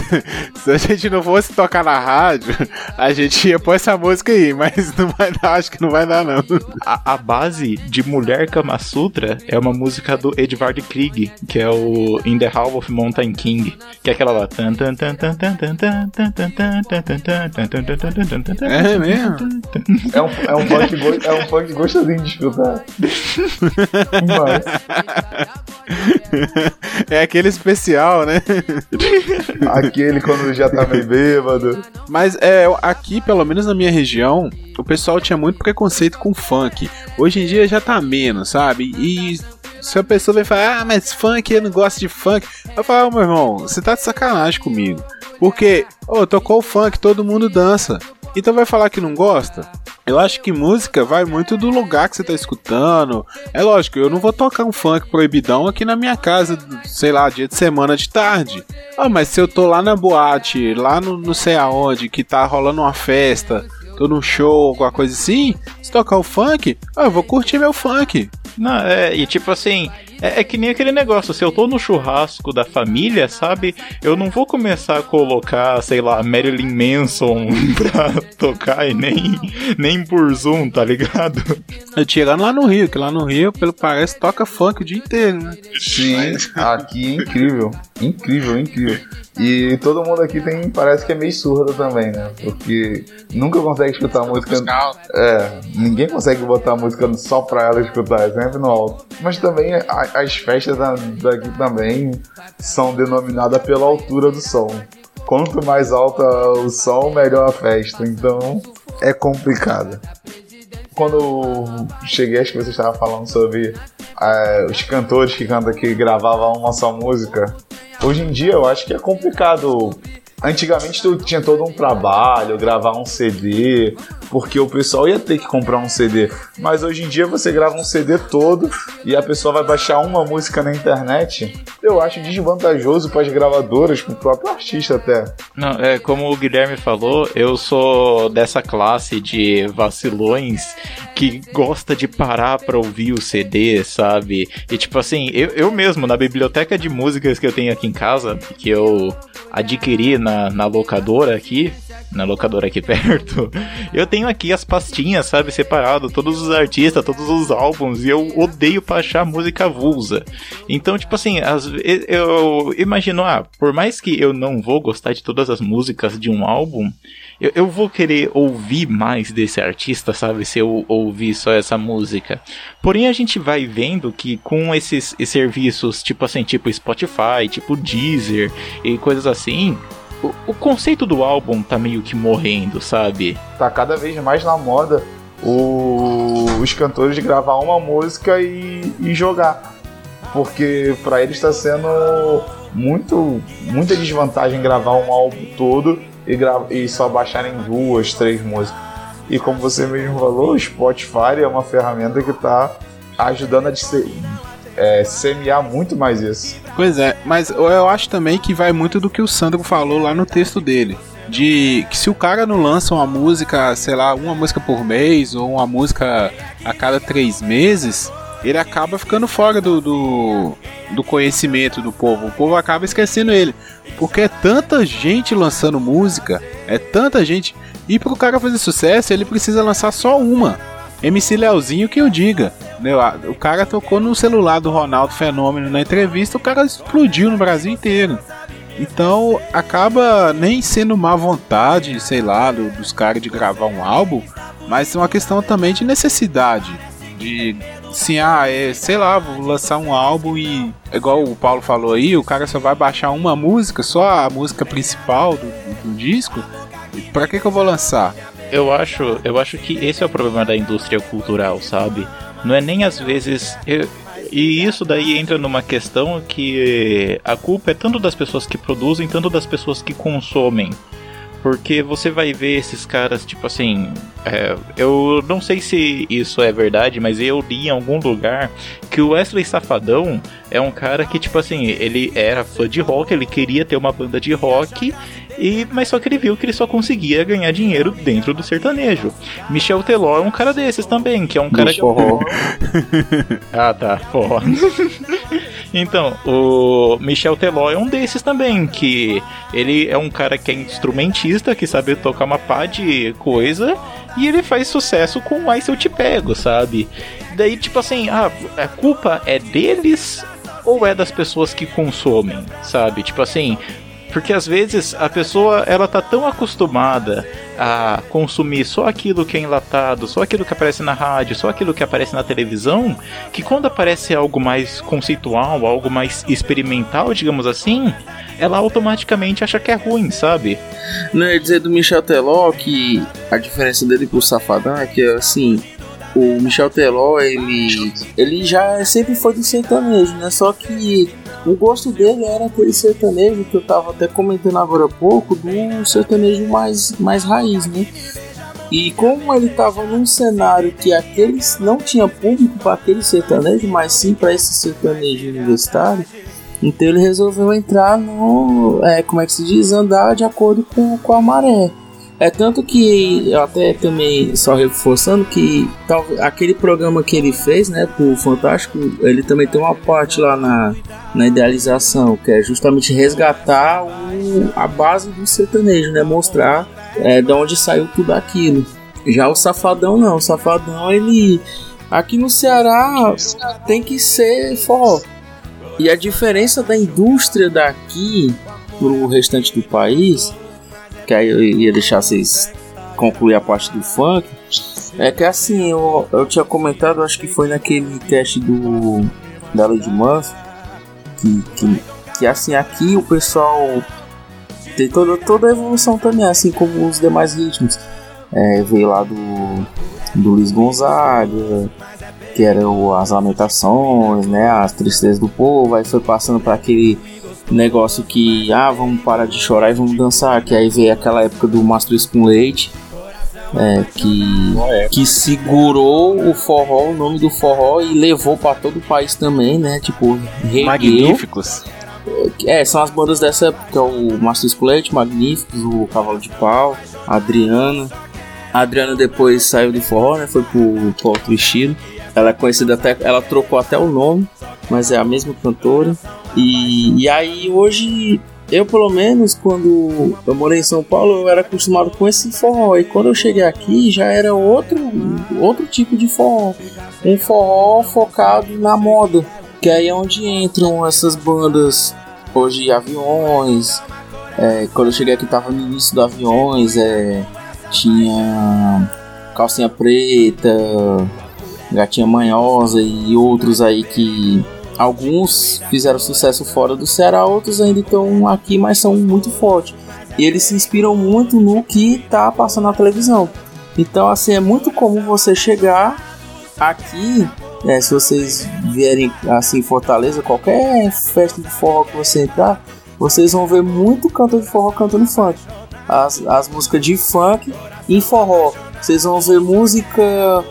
se a gente não fosse tocar na rádio, a gente ia pôr essa música aí, mas não vai dar, acho que não vai dar, não. A, a base de Mulher Kama Sutra é uma música do Edvard Krieg, que é o In the Hall of Mountain King, que é aquela lá. É mesmo? É um, é um, funk, é um funk gostosinho de escutar. Mas... (laughs) É aquele especial, né? (laughs) aquele quando já tá meio bêbado. Mas é, aqui, pelo menos na minha região, o pessoal tinha muito preconceito com funk. Hoje em dia já tá menos, sabe? E se a pessoa vem falar, ah, mas funk, eu não gosto de funk. Eu falo, oh, meu irmão, você tá de sacanagem comigo. Porque, oh, tocou o funk, todo mundo dança. Então vai falar que não gosta? Eu acho que música vai muito do lugar que você tá escutando. É lógico, eu não vou tocar um funk proibidão aqui na minha casa, sei lá, dia de semana de tarde. Ah, mas se eu tô lá na boate, lá no não sei aonde, que tá rolando uma festa, tô num show, alguma coisa assim, se tocar o funk, ah, eu vou curtir meu funk. Não, é, e tipo assim, é, é, que nem aquele negócio, se eu tô no churrasco da família, sabe? Eu não vou começar a colocar, sei lá, Marilyn Manson (laughs) pra tocar e nem, nem por Zoom, tá ligado? Tirando lá no Rio, que lá no Rio, pelo que parece, toca funk o dia inteiro, né? Sim, aqui é incrível. Incrível, incrível. E todo mundo aqui tem, parece que é meio surdo também, né? Porque nunca consegue escutar música. É, ninguém consegue botar música só pra ela escutar, é sempre no alto. Mas também a, as festas daqui também são denominadas pela altura do som. Quanto mais alta o som, melhor a festa. Então é complicado. Quando cheguei, acho que você estava falando sobre é, os cantores que cantam que gravavam uma só música. Hoje em dia eu acho que é complicado Antigamente tu tinha todo um trabalho, gravar um CD, porque o pessoal ia ter que comprar um CD. Mas hoje em dia você grava um CD todo e a pessoa vai baixar uma música na internet. Eu acho desvantajoso para as gravadoras, para o próprio artista até. Não, é como o Guilherme falou, eu sou dessa classe de vacilões que gosta de parar para ouvir o CD, sabe? E tipo assim, eu, eu mesmo, na biblioteca de músicas que eu tenho aqui em casa, que eu adquiri na, na locadora aqui, na locadora aqui (laughs) perto, eu tenho aqui as pastinhas, sabe, separado, todos os artistas, todos os álbuns, e eu odeio pra achar música avulsa. Então, tipo assim, as, eu imagino, ah, por mais que eu não vou gostar de todas as músicas de um álbum, eu, eu vou querer ouvir mais desse artista, sabe, se eu ouvir só essa música. Porém, a gente vai vendo que com esses, esses serviços, tipo assim, tipo Spotify, tipo Deezer e coisas assim, o, o, conceito do álbum tá meio que morrendo, sabe? Tá cada vez mais na moda o, os cantores de gravar uma música e, e jogar. Porque para eles está sendo muito muita desvantagem gravar um álbum todo e, e só baixarem duas, três músicas. E como você mesmo falou, o Spotify é uma ferramenta que está ajudando a é, semear muito mais isso. Pois é, mas eu acho também que vai muito do que o Sandro falou lá no texto dele. De que se o cara não lança uma música, sei lá, uma música por mês ou uma música a cada três meses, ele acaba ficando fora do, do, do, conhecimento do povo. O povo acaba esquecendo ele. Porque é tanta gente lançando música, é tanta gente. E para o cara fazer sucesso, ele precisa lançar só uma. MC Leozinho que eu diga. O cara tocou no celular do Ronaldo Fenômeno na entrevista, o cara explodiu no Brasil inteiro. Então acaba nem sendo má vontade, sei lá, do, dos caras de gravar um álbum, mas é uma questão também de necessidade. De assim, ah, é, sei lá, vou lançar um álbum e, igual o Paulo falou aí, o cara só vai baixar uma música, só a música principal do, do, do disco. Pra que, que eu vou lançar? Eu acho, eu acho que esse é o problema da indústria cultural, sabe? Não é nem às vezes. Eu, e isso daí entra numa questão que a culpa é tanto das pessoas que produzem, tanto das pessoas que consomem. Porque você vai ver esses caras, tipo assim. É, eu não sei se isso é verdade, mas eu li em algum lugar que o Wesley Safadão é um cara que, tipo assim, ele era fã de rock, ele queria ter uma banda de rock e, mas só que ele viu que ele só conseguia ganhar dinheiro dentro do sertanejo. Michel Teló é um cara desses também, que é um cara. Forró. (laughs) ah, tá, forró. (laughs) então, o Michel Teló é um desses também, que ele é um cara que é instrumentista, que sabe tocar uma pá de coisa, e ele faz sucesso com Ai Se Eu Te Pego, sabe? Daí, tipo assim, ah, a culpa é deles ou é das pessoas que consomem, sabe? Tipo assim, porque às vezes a pessoa ela tá tão acostumada a consumir só aquilo que é enlatado, só aquilo que aparece na rádio, só aquilo que aparece na televisão, que quando aparece algo mais conceitual, algo mais experimental, digamos assim, ela automaticamente acha que é ruim, sabe? Não, ia dizer do Michel Teló que a diferença dele pro Safadão é que, assim, o Michel Teló, ele, ele já sempre foi do sertanejo, né? Só que o gosto dele era aquele sertanejo que eu tava até comentando agora há pouco, do sertanejo mais, mais raiz, né? E como ele tava num cenário que aqueles não tinha público para aquele sertanejo, mas sim para esse sertanejo universitário, então ele resolveu entrar no. É, como é que se diz? Andar de acordo com, com a maré. É tanto que eu até também só reforçando que tal, aquele programa que ele fez, né, pro Fantástico, ele também tem uma parte lá na, na idealização, que é justamente resgatar o, a base do sertanejo, né, mostrar é, de onde saiu tudo aquilo. Já o Safadão não, o Safadão ele aqui no Ceará tem que ser forró. E a diferença da indústria daqui pro restante do país que aí eu ia deixar vocês concluir a parte do funk. É que assim, eu, eu tinha comentado, acho que foi naquele teste do da Lady Murphy, que, que, que assim, aqui o pessoal tem toda, toda a evolução também, assim como os demais ritmos. É, veio lá do, do Luiz Gonzaga, que eram as lamentações, né, as tristezas do povo, aí foi passando para aquele negócio que, ah, vamos parar de chorar e vamos dançar, que aí veio aquela época do Mastruz com Leite, é, que, que segurou o forró, o nome do forró e levou para todo o país também, né? Tipo, regueu. Magníficos. É, são as bandas dessa época, é o Mastruz com Leite, Magníficos, o Cavalo de Pau, a Adriana. A Adriana depois saiu do forró, né? Foi pro, pro outro estilo. Ela é conhecida até. Ela trocou até o nome, mas é a mesma cantora. E, e aí hoje, eu pelo menos, quando eu morei em São Paulo, eu era acostumado com esse forró. E quando eu cheguei aqui, já era outro, outro tipo de forró. Um forró focado na moda. Que aí é onde entram essas bandas hoje aviões. É, quando eu cheguei aqui tava no início do aviões, é, tinha calcinha preta, gatinha manhosa e outros aí que alguns fizeram sucesso fora do Ceará, outros ainda estão aqui, mas são muito fortes. E eles se inspiram muito no que tá passando na televisão. Então, assim, é muito comum você chegar aqui, é, se vocês vierem assim Fortaleza, qualquer festa de forró que você entrar, vocês vão ver muito cantor de forró cantando funk. As, as músicas de funk em forró. Vocês vão ver música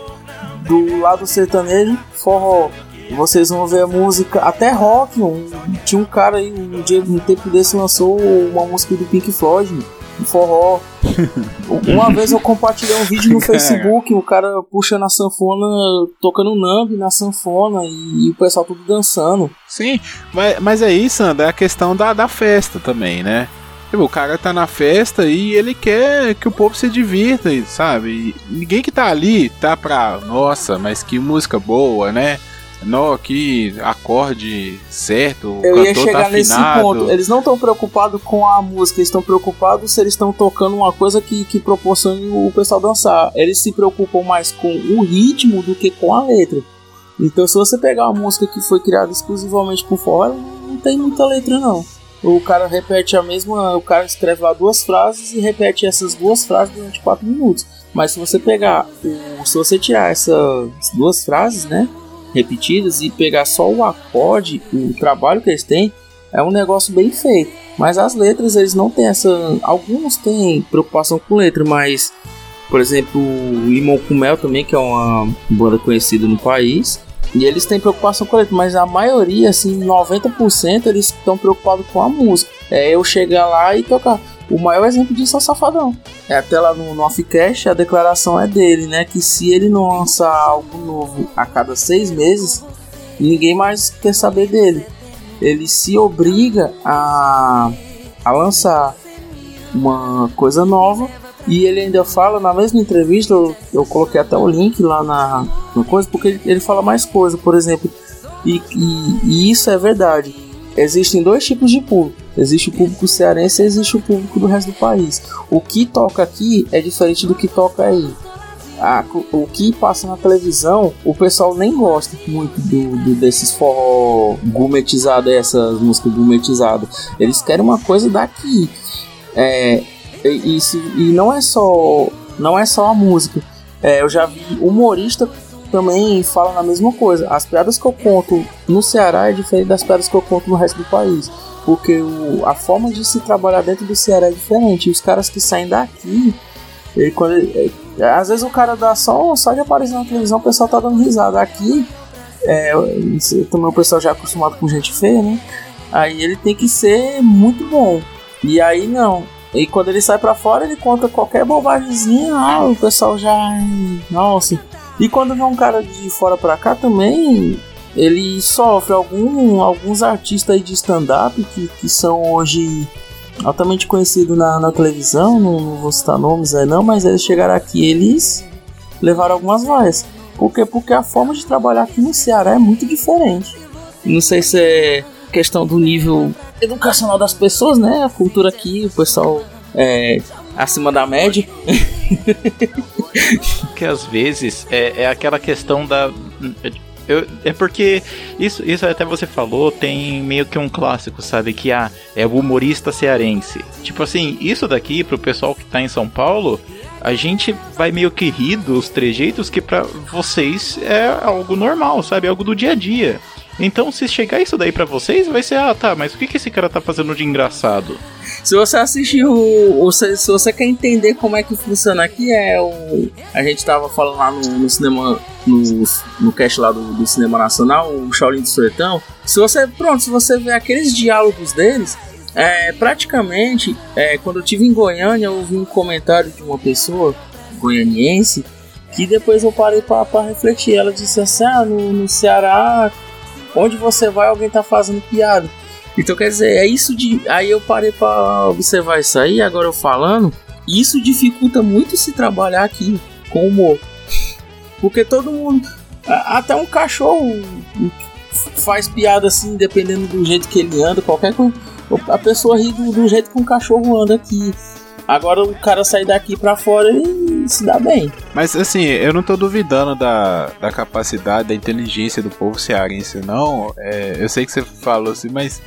do lado sertanejo, forró vocês vão ver a música, até rock, um, tinha um cara aí, um dia, um tempo desse lançou uma música do Pink Floyd, um forró. (laughs) uma vez eu compartilhei um vídeo no (laughs) Facebook, o cara puxando a sanfona, tocando nambi na sanfona e, e, o pessoal tudo dançando. Sim, mas, mas é isso, André, é a questão da, da festa também, né? Tipo, o cara tá na festa e ele quer que o povo se divirta, sabe? E ninguém que tá ali tá pra, nossa, mas que música boa, né? Não, aqui acorde certo, Eu ia chegar tá nesse ponto. Eles não estão preocupados com a música, eles estão preocupados se eles estão tocando uma coisa que, que proporcione o pessoal dançar. Eles se preocupam mais com o ritmo do que com a letra. Então, se você pegar uma música que foi criada exclusivamente por fora, não tem muita letra não. O cara repete a mesma, o cara escreve lá duas frases e repete essas duas frases durante quatro minutos. Mas se você pegar, o, se você tirar essas duas frases, né? Repetidas e pegar só o acorde, o trabalho que eles têm, é um negócio bem feito. Mas as letras, eles não têm essa. Alguns têm preocupação com letra, mas, por exemplo, o Limão com Mel também, que é uma banda conhecida no país. E eles têm preocupação com letra, mas a maioria, assim, 90% eles estão preocupados com a música. É eu chegar lá e tocar. O maior exemplo disso é o Safadão. É até lá no, no Offcast a declaração é dele, né? Que se ele não lançar algo novo a cada seis meses, ninguém mais quer saber dele. Ele se obriga a, a lançar uma coisa nova e ele ainda fala na mesma entrevista, eu, eu coloquei até o link lá na, na coisa, porque ele, ele fala mais coisa, por exemplo, e, e, e isso é verdade. Existem dois tipos de público Existe o público cearense e existe o público do resto do país. O que toca aqui é diferente do que toca aí. Ah, o que passa na televisão, o pessoal nem gosta muito do, do desses forró gourmetizados, essas músicas gourmetizadas. Eles querem uma coisa daqui. É, e, e, e, não é só não é só a música. É, eu já vi humorista também fala na mesma coisa. As piadas que eu conto no Ceará é diferente das piadas que eu conto no resto do país porque o, a forma de se trabalhar dentro do Ceará é diferente. E os caras que saem daqui, quando ele, é, às vezes o cara dá só, só de aparecer na televisão, o pessoal tá dando risada. Aqui, é, também o pessoal já é acostumado com gente feia, né? Aí ele tem que ser muito bom. E aí não. E quando ele sai para fora, ele conta qualquer bobagemzinha, ah, o pessoal já. Nossa. E quando vem um cara de fora pra cá também, ele sofre algum, alguns artistas de stand-up que, que são hoje altamente conhecidos na, na televisão, não, não, vou citar nomes aí não, mas eles chegaram aqui, eles levaram algumas vaias. Por quê? Porque a forma de trabalhar aqui no Ceará é muito diferente. Não sei se é questão do nível educacional das pessoas, né? A cultura aqui, o pessoal é acima da média. (laughs) (laughs) que às vezes é, é aquela questão da eu, é porque isso, isso até você falou, tem meio que um clássico, sabe? Que ah, é o humorista cearense. Tipo assim, isso daqui pro pessoal que tá em São Paulo, a gente vai meio que rir dos trejeitos que para vocês é algo normal, sabe? Algo do dia a dia. Então, se chegar isso daí para vocês, vai ser, ah, tá, mas o que, que esse cara tá fazendo de engraçado? Se você assistiu, se, se você quer entender como é que funciona aqui, é o. A gente tava falando lá no, no cinema, no, no cast lá do, do, Cinema Nacional, o Shaolin do Sertão. Se você, pronto, se você ver aqueles diálogos deles, é, praticamente, é, quando eu tive em Goiânia, eu ouvi um comentário de uma pessoa goianiense que depois eu parei para refletir. Ela disse assim: ah, no, no Ceará, onde você vai, alguém tá fazendo piada. Então quer dizer, é isso de. Aí eu parei para observar isso aí, agora eu falando. Isso dificulta muito se trabalhar aqui com humor. Porque todo mundo. Até um cachorro faz piada assim, dependendo do jeito que ele anda, qualquer coisa. A pessoa ri do, do jeito que um cachorro anda aqui. Agora o cara sair daqui para fora e se dá bem. Mas assim, eu não tô duvidando da, da capacidade, da inteligência do povo cearense, não. É, eu sei que você falou assim, mas.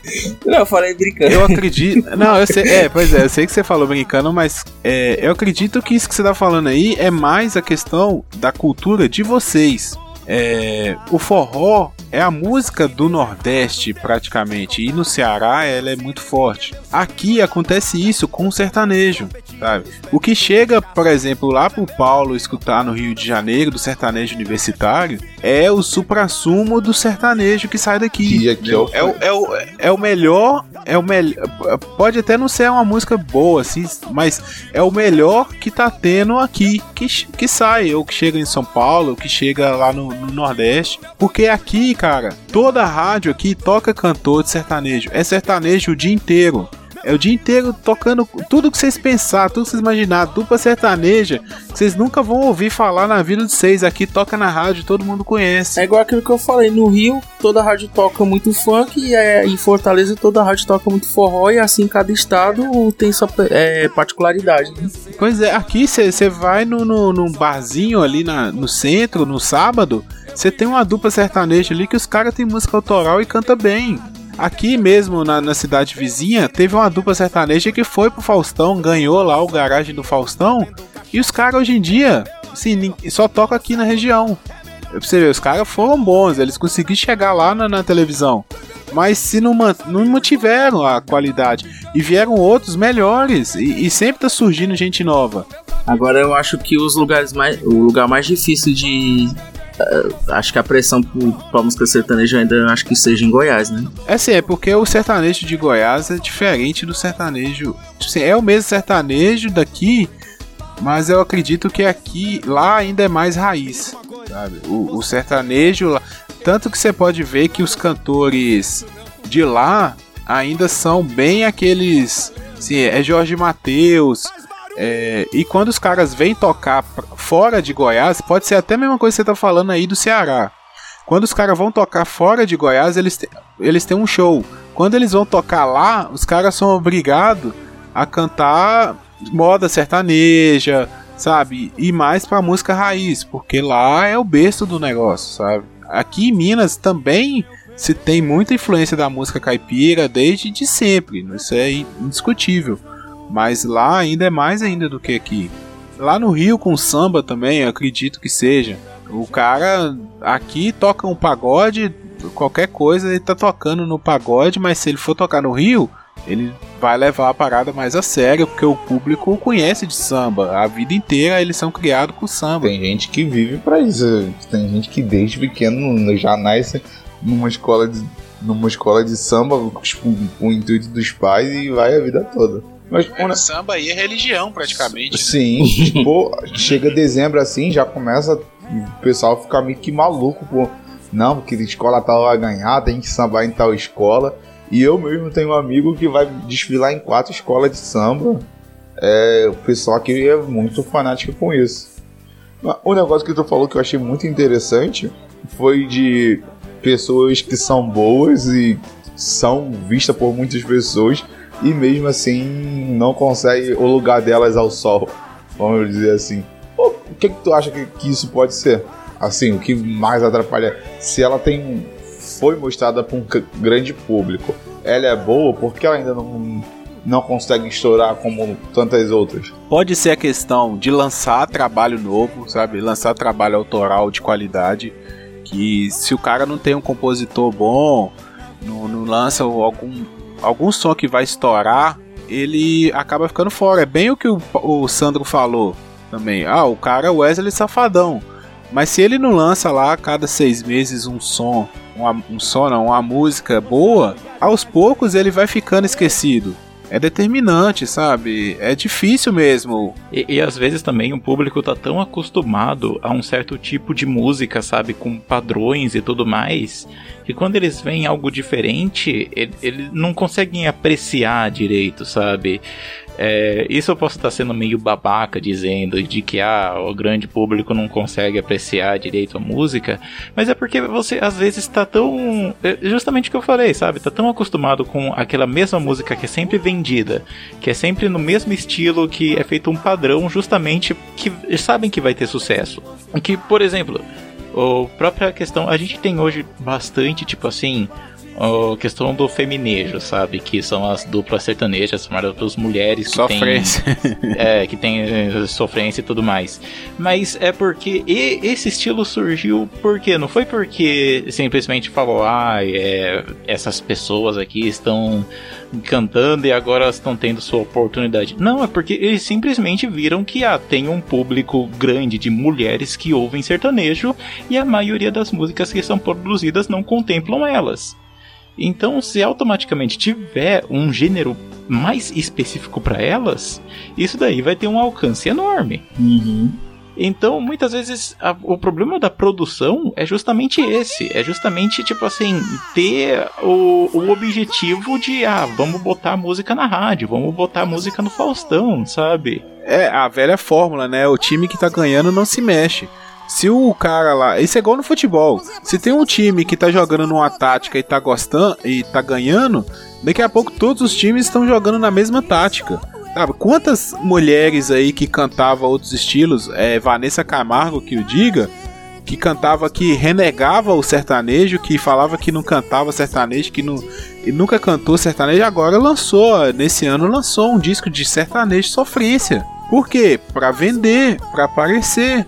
Não, eu falei brincando. Eu acredito. Não, eu sei. É, pois é, eu sei que você falou brincando, mas é, eu acredito que isso que você tá falando aí é mais a questão da cultura de vocês. É, o forró é a música do Nordeste praticamente e no Ceará ela é muito forte. Aqui acontece isso com o sertanejo, sabe? O que chega, por exemplo, lá pro Paulo escutar no Rio de Janeiro do sertanejo universitário é o suprassumo do sertanejo que sai daqui. aqui é, o, é, o, é, o, é o melhor, é o melhor. Pode até não ser uma música boa, assim, mas é o melhor que tá tendo aqui, que, que sai, ou que chega em São Paulo, ou que chega lá no, no Nordeste. Porque aqui, cara, toda rádio aqui toca cantor de sertanejo. É sertanejo o dia inteiro. É o dia inteiro tocando tudo que vocês pensar, tudo que vocês imaginar, dupla sertaneja, que vocês nunca vão ouvir falar na vida de vocês. Aqui toca na rádio, todo mundo conhece. É igual aquilo que eu falei, no Rio toda rádio toca muito funk e é, em Fortaleza toda rádio toca muito forró e assim cada estado tem sua é, particularidade. Né? Pois é, aqui você vai no, no, num barzinho ali na, no centro, no sábado, você tem uma dupla sertaneja ali que os caras têm música autoral e canta bem. Aqui mesmo, na, na, cidade vizinha, teve uma dupla sertaneja que foi pro Faustão, ganhou lá o garagem do Faustão. E os caras hoje em dia, assim, só toca aqui na região. Pra você os caras foram bons, eles conseguiram chegar lá na, na televisão. Mas se não, não mantiveram a qualidade. E vieram outros melhores. E, e sempre tá surgindo gente nova. Agora eu acho que os lugares mais. O lugar mais difícil de acho que a pressão pra música sertaneja ainda acho que seja em Goiás, né? É sim, é porque o sertanejo de Goiás é diferente do sertanejo. Assim, é o mesmo sertanejo daqui, mas eu acredito que aqui, lá ainda é mais raiz. Sabe? O, o sertanejo, tanto que você pode ver que os cantores de lá ainda são bem aqueles. Assim, é Jorge Mateus, é, e quando os caras vêm tocar fora de Goiás, pode ser até a mesma coisa que você tá falando aí do Ceará. Quando os caras vão tocar fora de Goiás, eles, te, eles têm um show. Quando eles vão tocar lá, os caras são obrigados a cantar moda sertaneja, sabe? E mais pra música raiz, porque lá é o berço do negócio, sabe? Aqui em Minas também se tem muita influência da música caipira desde de sempre, isso é indiscutível. Mas lá ainda é mais ainda do que aqui. Lá no Rio com samba também, acredito que seja. O cara aqui toca um pagode, qualquer coisa ele tá tocando no pagode, mas se ele for tocar no Rio, ele vai levar a parada mais a sério, porque o público conhece de samba. A vida inteira eles são criados com samba. Tem gente que vive para isso. Tem gente que desde pequeno já nasce numa escola de, numa escola de samba tipo, com o intuito dos pais e vai a vida toda. Mas é, o samba aí é religião, praticamente. Sim, (laughs) tipo, chega dezembro assim, já começa o pessoal ficar meio que maluco, pô. Não, porque escola tal vai ganhar, tem que sambar em tal escola. E eu mesmo tenho um amigo que vai desfilar em quatro escolas de samba. É, o pessoal aqui é muito fanático com isso. O negócio que tu falou que eu achei muito interessante foi de pessoas que são boas e são vistas por muitas pessoas e mesmo assim não consegue o lugar delas ao sol, vamos dizer assim. O que, que tu acha que, que isso pode ser? Assim, o que mais atrapalha? Se ela tem foi mostrada para um grande público, ela é boa porque ela ainda não não consegue estourar como tantas outras. Pode ser a questão de lançar trabalho novo, sabe? Lançar trabalho autoral de qualidade Que se o cara não tem um compositor bom, não, não lança algum, algum som que vai estourar, ele acaba ficando fora. É bem o que o, o Sandro falou também. Ah, o cara é Wesley Safadão. Mas se ele não lança lá a cada seis meses um som, uma, um som não, uma música boa, aos poucos ele vai ficando esquecido é determinante, sabe? É difícil mesmo. E, e, às vezes também o público tá tão acostumado a um certo tipo de música, sabe? Com padrões e tudo mais, que quando eles veem algo diferente, eles ele não conseguem apreciar direito, sabe? É, isso eu posso estar sendo meio babaca dizendo de que ah, o grande público não consegue apreciar direito a música, mas é porque você às vezes está tão. É justamente o que eu falei, sabe? Está tão acostumado com aquela mesma música que é sempre vendida, que é sempre no mesmo estilo, que é feito um padrão, justamente que sabem que vai ter sucesso. Que, por exemplo, a própria questão, a gente tem hoje bastante, tipo assim, a questão do feminejo, sabe? Que são as duplas sertanejas formadas pelas mulheres que sofrência. Tem, (laughs) é, que tem eh, sofrência e tudo mais. Mas é porque esse estilo surgiu porque não foi porque simplesmente falou, ah, é, essas pessoas aqui estão cantando e agora estão tendo sua oportunidade. Não, é porque eles simplesmente viram que ah, tem um público grande de mulheres que ouvem sertanejo e a maioria das músicas que são produzidas não contemplam elas. Então, se automaticamente tiver um gênero mais específico para elas, isso daí vai ter um alcance enorme. Uhum. Então, muitas vezes, a, o problema da produção é justamente esse. É justamente, tipo assim, ter o, o objetivo de, ah, vamos botar música na rádio, vamos botar música no Faustão, sabe? É, a velha fórmula, né? O time que tá ganhando não se mexe. Se o cara lá. Isso é igual no futebol. Se tem um time que tá jogando numa tática e tá gostando e tá ganhando, daqui a pouco todos os times estão jogando na mesma tática. Sabe, quantas mulheres aí que cantavam outros estilos, é, Vanessa Camargo que o diga, que cantava que renegava o sertanejo, que falava que não cantava sertanejo, que não, nunca cantou sertanejo, agora lançou, nesse ano lançou um disco de sertanejo sofrência. Por quê? Para vender, para aparecer.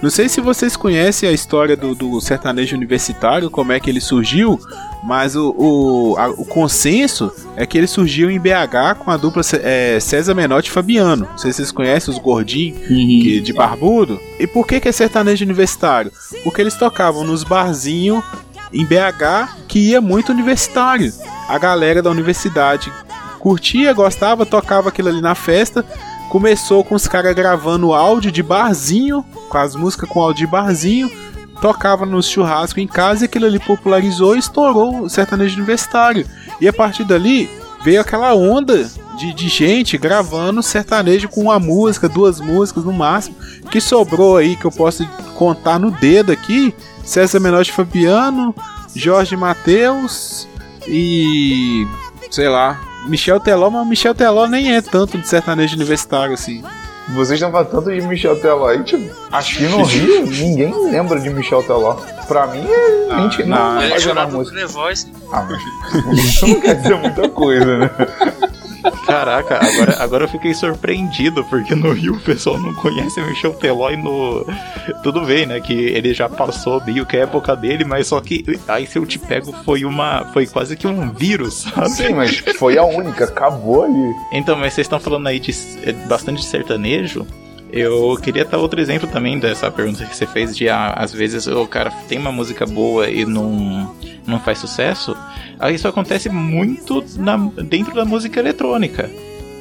Não sei se vocês conhecem a história do, do sertanejo universitário, como é que ele surgiu, mas o, o, a, o consenso é que ele surgiu em BH com a dupla é, César Menotti e Fabiano. Não sei se vocês conhecem os gordinhos uhum. de barbudo. E por que, que é sertanejo universitário? Porque eles tocavam nos barzinhos em BH que ia muito universitário. A galera da universidade curtia, gostava, tocava aquilo ali na festa Começou com os caras gravando áudio de barzinho, com as músicas com áudio de barzinho, tocava nos churrascos em casa e aquilo ali popularizou e estourou o sertanejo universitário. E a partir dali veio aquela onda de, de gente gravando sertanejo com uma música, duas músicas no máximo, que sobrou aí que eu posso contar no dedo aqui. César Menor de Fabiano, Jorge Mateus e sei lá, Michel Teló, mas Michel Teló nem é tanto de sertanejo universitário assim. Vocês estão falando tanto de Michel Teló aí, tipo, aqui no Rio (laughs) ninguém lembra de Michel Teló. Pra mim é. Ah, gente, não, não, não, é não, música. Ah, mas (laughs) isso não quer dizer muita coisa, né? Caraca, agora, agora eu fiquei surpreendido, porque no Rio o pessoal não conhece Michel Teló e no. Tudo bem, né? Que ele já passou meio que a época dele, mas só que aí se eu te pego foi uma. Foi quase que um vírus, sabe? Sim, mas foi a única, acabou ali. Então, mas vocês estão falando aí de bastante sertanejo. Eu queria dar outro exemplo também dessa pergunta que você fez de ah, às vezes o cara tem uma música boa e não, não faz sucesso. Isso acontece muito na, dentro da música eletrônica.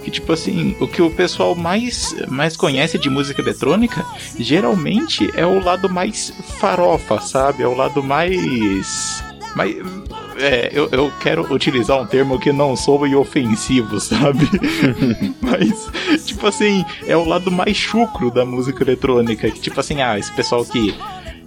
Que tipo assim, o que o pessoal mais, mais conhece de música eletrônica geralmente é o lado mais farofa, sabe? É o lado mais. mais é, eu, eu quero utilizar um termo que não soube ofensivo, (laughs) sabe? (laughs) Mas, tipo assim, é o lado mais chucro da música eletrônica. Que, tipo assim, ah, esse pessoal que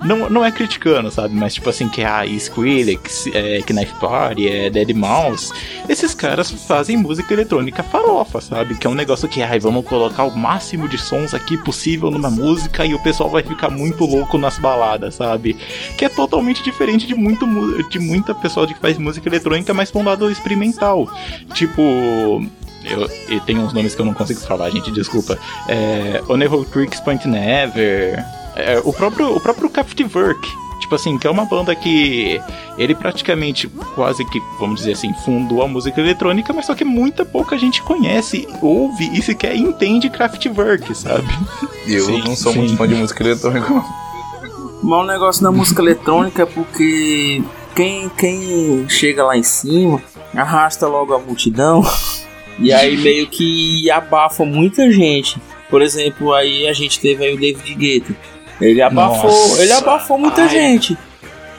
não, não é criticando, sabe? Mas tipo assim, que é a Skrillex, é, Knife Party, é Dead Mouse. Esses caras fazem música eletrônica farofa, sabe? Que é um negócio que, ai, vamos colocar o máximo de sons aqui possível numa música e o pessoal vai ficar muito louco nas baladas, sabe? Que é totalmente diferente de, muito, de muita pessoa que faz música eletrônica, mas com um lado experimental. Tipo, eu, e tem uns nomes que eu não consigo falar, gente, desculpa. É, Oneho Creeks Point Never. É, o próprio, o próprio Kraftwerk. tipo assim, que é uma banda que ele praticamente quase que, vamos dizer assim, fundou a música eletrônica, mas só que muita pouca gente conhece, ouve e sequer entende Kraftwerk, sabe? Eu sim, não sou sim. muito fã de música eletrônica. Mas o negócio da música eletrônica é porque quem, quem chega lá em cima arrasta logo a multidão (laughs) e aí meio que abafa muita gente. Por exemplo, aí a gente teve aí o David Guetta. Ele abafou, Nossa. ele abafou muita Ai. gente.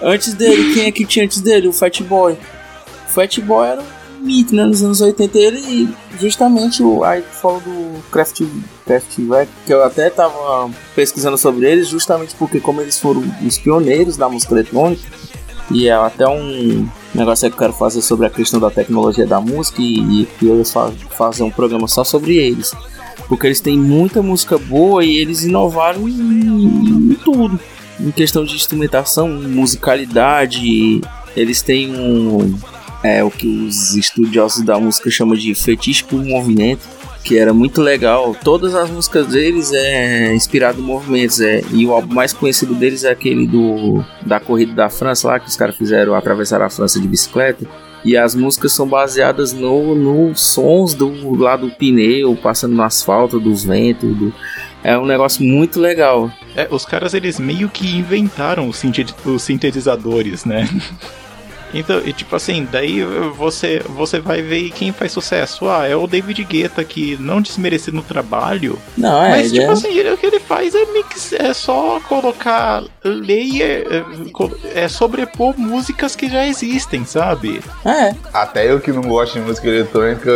Antes dele, quem é que tinha antes dele? O Fat Boy. O Fat Boy era um mito, né? Nos anos 80. Ele, justamente, o, aí falou do Craft, Kraftwerk, que eu até tava pesquisando sobre eles, justamente porque, como eles foram os pioneiros da música eletrônica, e é até um negócio que eu quero fazer sobre a questão da tecnologia da música, e, e eu ia fazer um programa só sobre eles porque eles têm muita música boa e eles inovaram em, em tudo. Em questão de instrumentação, musicalidade, eles têm um. É o que os estudiosos da música chamam de fetiche por movimento, que era muito legal. Todas as músicas deles é inspirado em movimentos, é, e o álbum mais conhecido deles é aquele do da corrida da França lá que os caras fizeram atravessar a França de bicicleta. E as músicas são baseadas no, no sons do lado do pneu, passando no asfalto, dos ventos. Do... É um negócio muito legal. É, os caras eles meio que inventaram os, sintetizadores, né? (laughs) Então, e tipo assim, daí você você vai ver quem faz sucesso. Ah, é o David Guetta que não desmerecendo o trabalho. Não, é. Mas tipo é... assim, ele, o que ele faz é mix, é só colocar layer, é, é sobrepor músicas que já existem, sabe? É. Até eu que não gosto de música eletrônica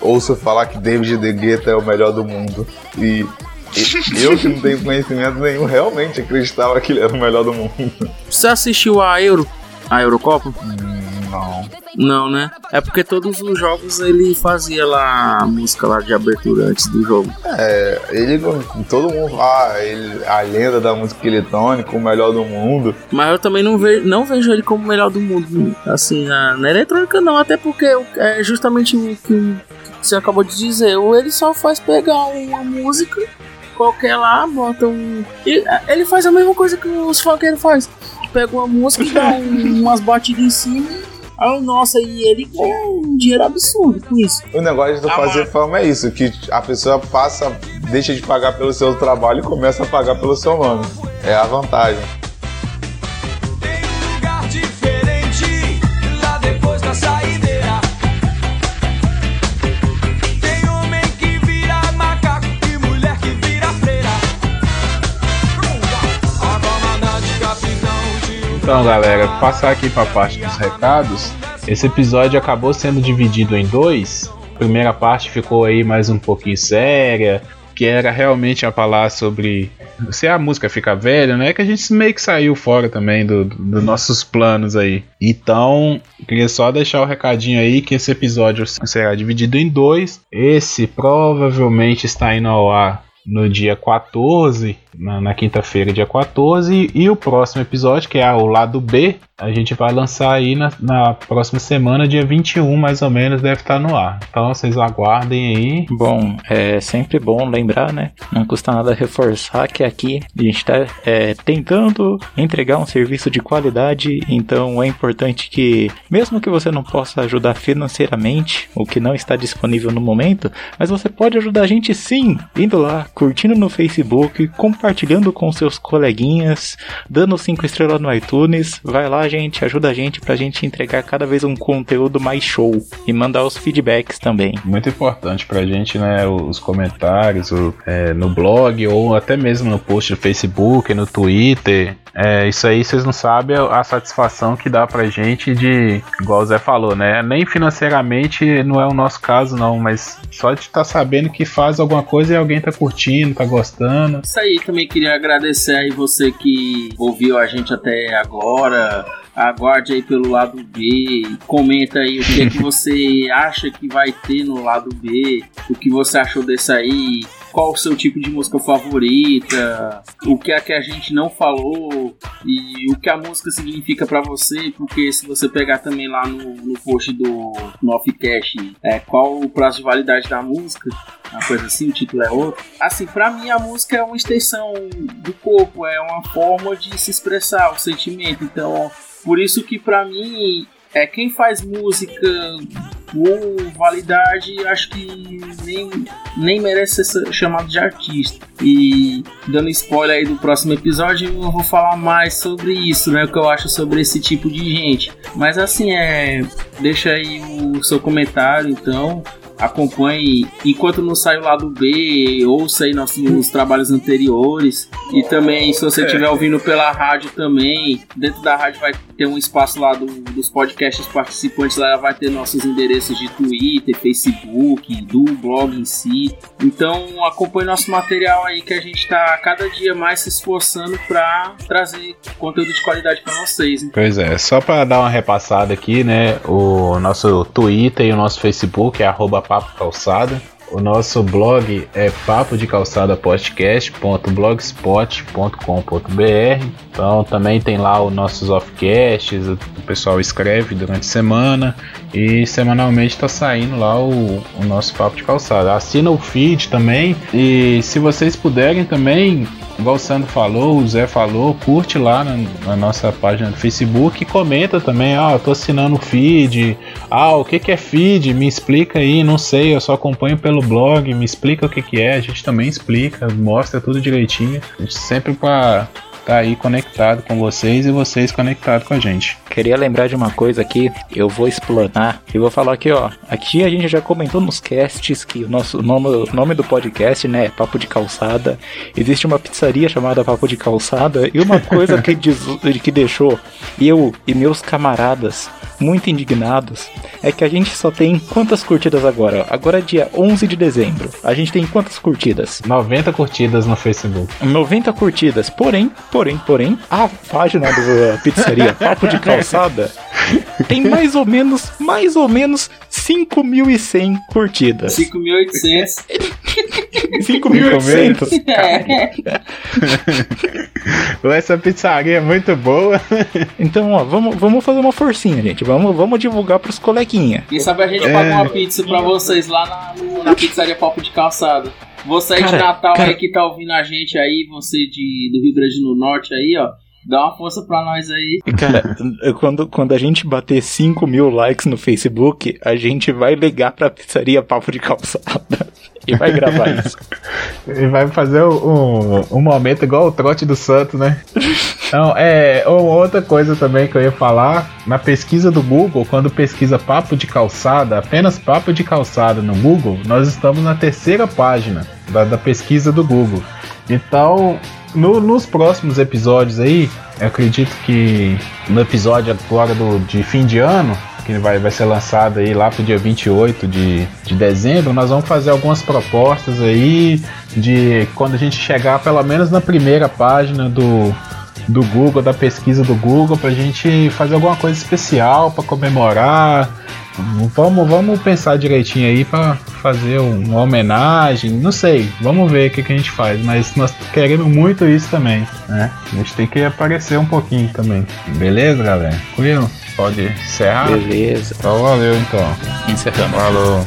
ouço falar que David Guetta é o melhor do mundo. E eu que não tenho conhecimento nenhum, realmente acreditava que ele era o melhor do mundo. Você assistiu a Euro? A Eurocopa? Não. Não, né? É porque todos os jogos ele fazia lá a música lá de abertura antes do jogo. É, ele todo mundo ah, ele, a lenda da música eletrônica, o melhor do mundo. Mas eu também não vejo, não vejo ele como o melhor do mundo. Assim, na, na eletrônica não, até porque é justamente o que você acabou de dizer. Ou ele só faz pegar uma música qualquer lá, bota um. Ele faz a mesma coisa que os funkeiros faz pega uma música e dá um, umas batidas em cima. Aí, nossa, e ele ganha um dinheiro absurdo com isso. O negócio do ah, fazer fama é isso, que a pessoa passa, deixa de pagar pelo seu trabalho e começa a pagar pelo seu nome. É a vantagem. Então, galera, passar aqui para a parte dos recados. Esse episódio acabou sendo dividido em dois. A primeira parte ficou aí mais um pouquinho séria, que era realmente a falar sobre se a música fica velha, né? Que a gente meio que saiu fora também dos do nossos planos aí. Então, queria só deixar o recadinho aí que esse episódio será dividido em dois. Esse provavelmente está indo ao ar no dia 14 na, na quinta-feira, dia 14. E o próximo episódio, que é o lado B, a gente vai lançar aí na, na, próxima semana, dia 21, mais ou menos, deve estar no ar. Então vocês aguardem aí. Bom, é sempre bom lembrar, né? Não custa nada reforçar que aqui a gente está é, tentando entregar um serviço de qualidade, então é importante que, mesmo que você não possa ajudar financeiramente, o que não está disponível no momento, mas você pode ajudar a gente sim, indo lá, curtindo no Facebook, compartilhando com seus coleguinhas, dando 5 estrelas no iTunes. Vai lá, gente, ajuda a gente pra gente entregar cada vez um conteúdo mais show e mandar os feedbacks também. Muito importante pra gente, né? Os comentários o, é, no blog ou até mesmo no post do Facebook, no Twitter. É, isso aí vocês não sabem a satisfação que dá pra gente de, igual o Zé falou, né? Nem financeiramente não é o nosso caso, não, mas só de estar tá sabendo que faz alguma coisa e alguém tá curtindo, tá gostando. Isso aí, também queria agradecer aí você que ouviu a gente até agora. Aguarde aí pelo lado B, comenta aí o que é que (laughs) você acha que vai ter no lado B, o que você achou desse aí, qual o seu tipo de música favorita, o que é que a gente não falou e o que a música significa para você, porque se você pegar também lá no, no post do no Offcast, é, qual o prazo de validade da música, uma coisa assim, o título é outro. Assim, para mim a música é uma extensão do corpo, é uma forma de se expressar o sentimento. Então, por isso que para mim é quem faz música com validade, acho que nem, nem merece ser chamado de artista. E dando spoiler aí do próximo episódio, eu vou falar mais sobre isso, né? O que eu acho sobre esse tipo de gente. Mas assim, é. Deixa aí o seu comentário, então acompanhe enquanto não sai o lado B, ouça aí nossos trabalhos anteriores. E também, se você estiver ouvindo pela rádio também, dentro da rádio vai ter um espaço lá do, dos podcasts participantes, lá vai ter nossos endereços de Twitter, Facebook, do blog em si. Então acompanhe nosso material aí que a gente está cada dia mais se esforçando para trazer conteúdo de qualidade para vocês. Hein? Pois é, só para dar uma repassada aqui, né? O nosso Twitter e o nosso Facebook é arroba Papo Calçada. O nosso blog é papo de calçada podcast.blogspot.com.br. Então também tem lá os nossos offcasts, o pessoal escreve durante a semana e semanalmente está saindo lá o, o nosso papo de calçada. Assina o feed também e se vocês puderem também igual o Sandro falou, o Zé falou, curte lá na, na nossa página do Facebook comenta também, ah, eu tô assinando o feed, ah, o que que é feed? Me explica aí, não sei, eu só acompanho pelo blog, me explica o que que é, a gente também explica, mostra tudo direitinho, a gente sempre para tá aí conectado com vocês e vocês conectados com a gente. Queria lembrar de uma coisa aqui, eu vou explanar e vou falar aqui, ó. Aqui a gente já comentou nos casts que o nosso nome, nome do podcast, né, é Papo de Calçada. Existe uma pizzaria chamada Papo de Calçada e uma coisa que, diz, (laughs) que deixou eu e meus camaradas muito indignados é que a gente só tem quantas curtidas agora? Agora é dia 11 de dezembro. A gente tem quantas curtidas? 90 curtidas no Facebook. 90 curtidas. Porém, porém, porém, a página do pizzaria Papo de Calçada (laughs) tem mais ou menos, mais ou menos 5.100 curtidas. 5.800. 5.800. (laughs) (laughs) Essa pizzaria é muito boa. Então, ó, vamos, vamos fazer uma forcinha, gente. Vamos, vamos divulgar pros coleguinha. Quem sabe a gente paga uma pizza pra vocês lá na, na pizzaria Papo de Calçada. Você cara, de Natal cara... aí que tá ouvindo a gente aí, você de, do Rio Grande do Norte aí, ó. Dá uma força pra nós aí. Cara, quando, quando a gente bater 5 mil likes no Facebook, a gente vai ligar pra pizzaria Papo de Calçada e vai gravar isso. (laughs) E vai fazer um, um momento igual o trote do Santos, né? Não, é. Outra coisa também que eu ia falar, na pesquisa do Google, quando pesquisa papo de calçada, apenas papo de calçada no Google, nós estamos na terceira página da, da pesquisa do Google. Então, no, nos próximos episódios aí, eu acredito que no episódio agora do, de fim de ano, que vai, vai ser lançado aí lá pro dia 28 de, de dezembro, nós vamos fazer algumas propostas aí de quando a gente chegar pelo menos na primeira página do, do Google, da pesquisa do Google, pra gente fazer alguma coisa especial para comemorar Vamos, vamos pensar direitinho aí para fazer uma homenagem. Não sei, vamos ver o que, que, a gente faz. Mas nós queremos muito isso também, né? A gente tem que aparecer um pouquinho também. Beleza, galera? Tranquilo? Pode encerrar? Beleza. Então valeu então. Encerramos. Falou.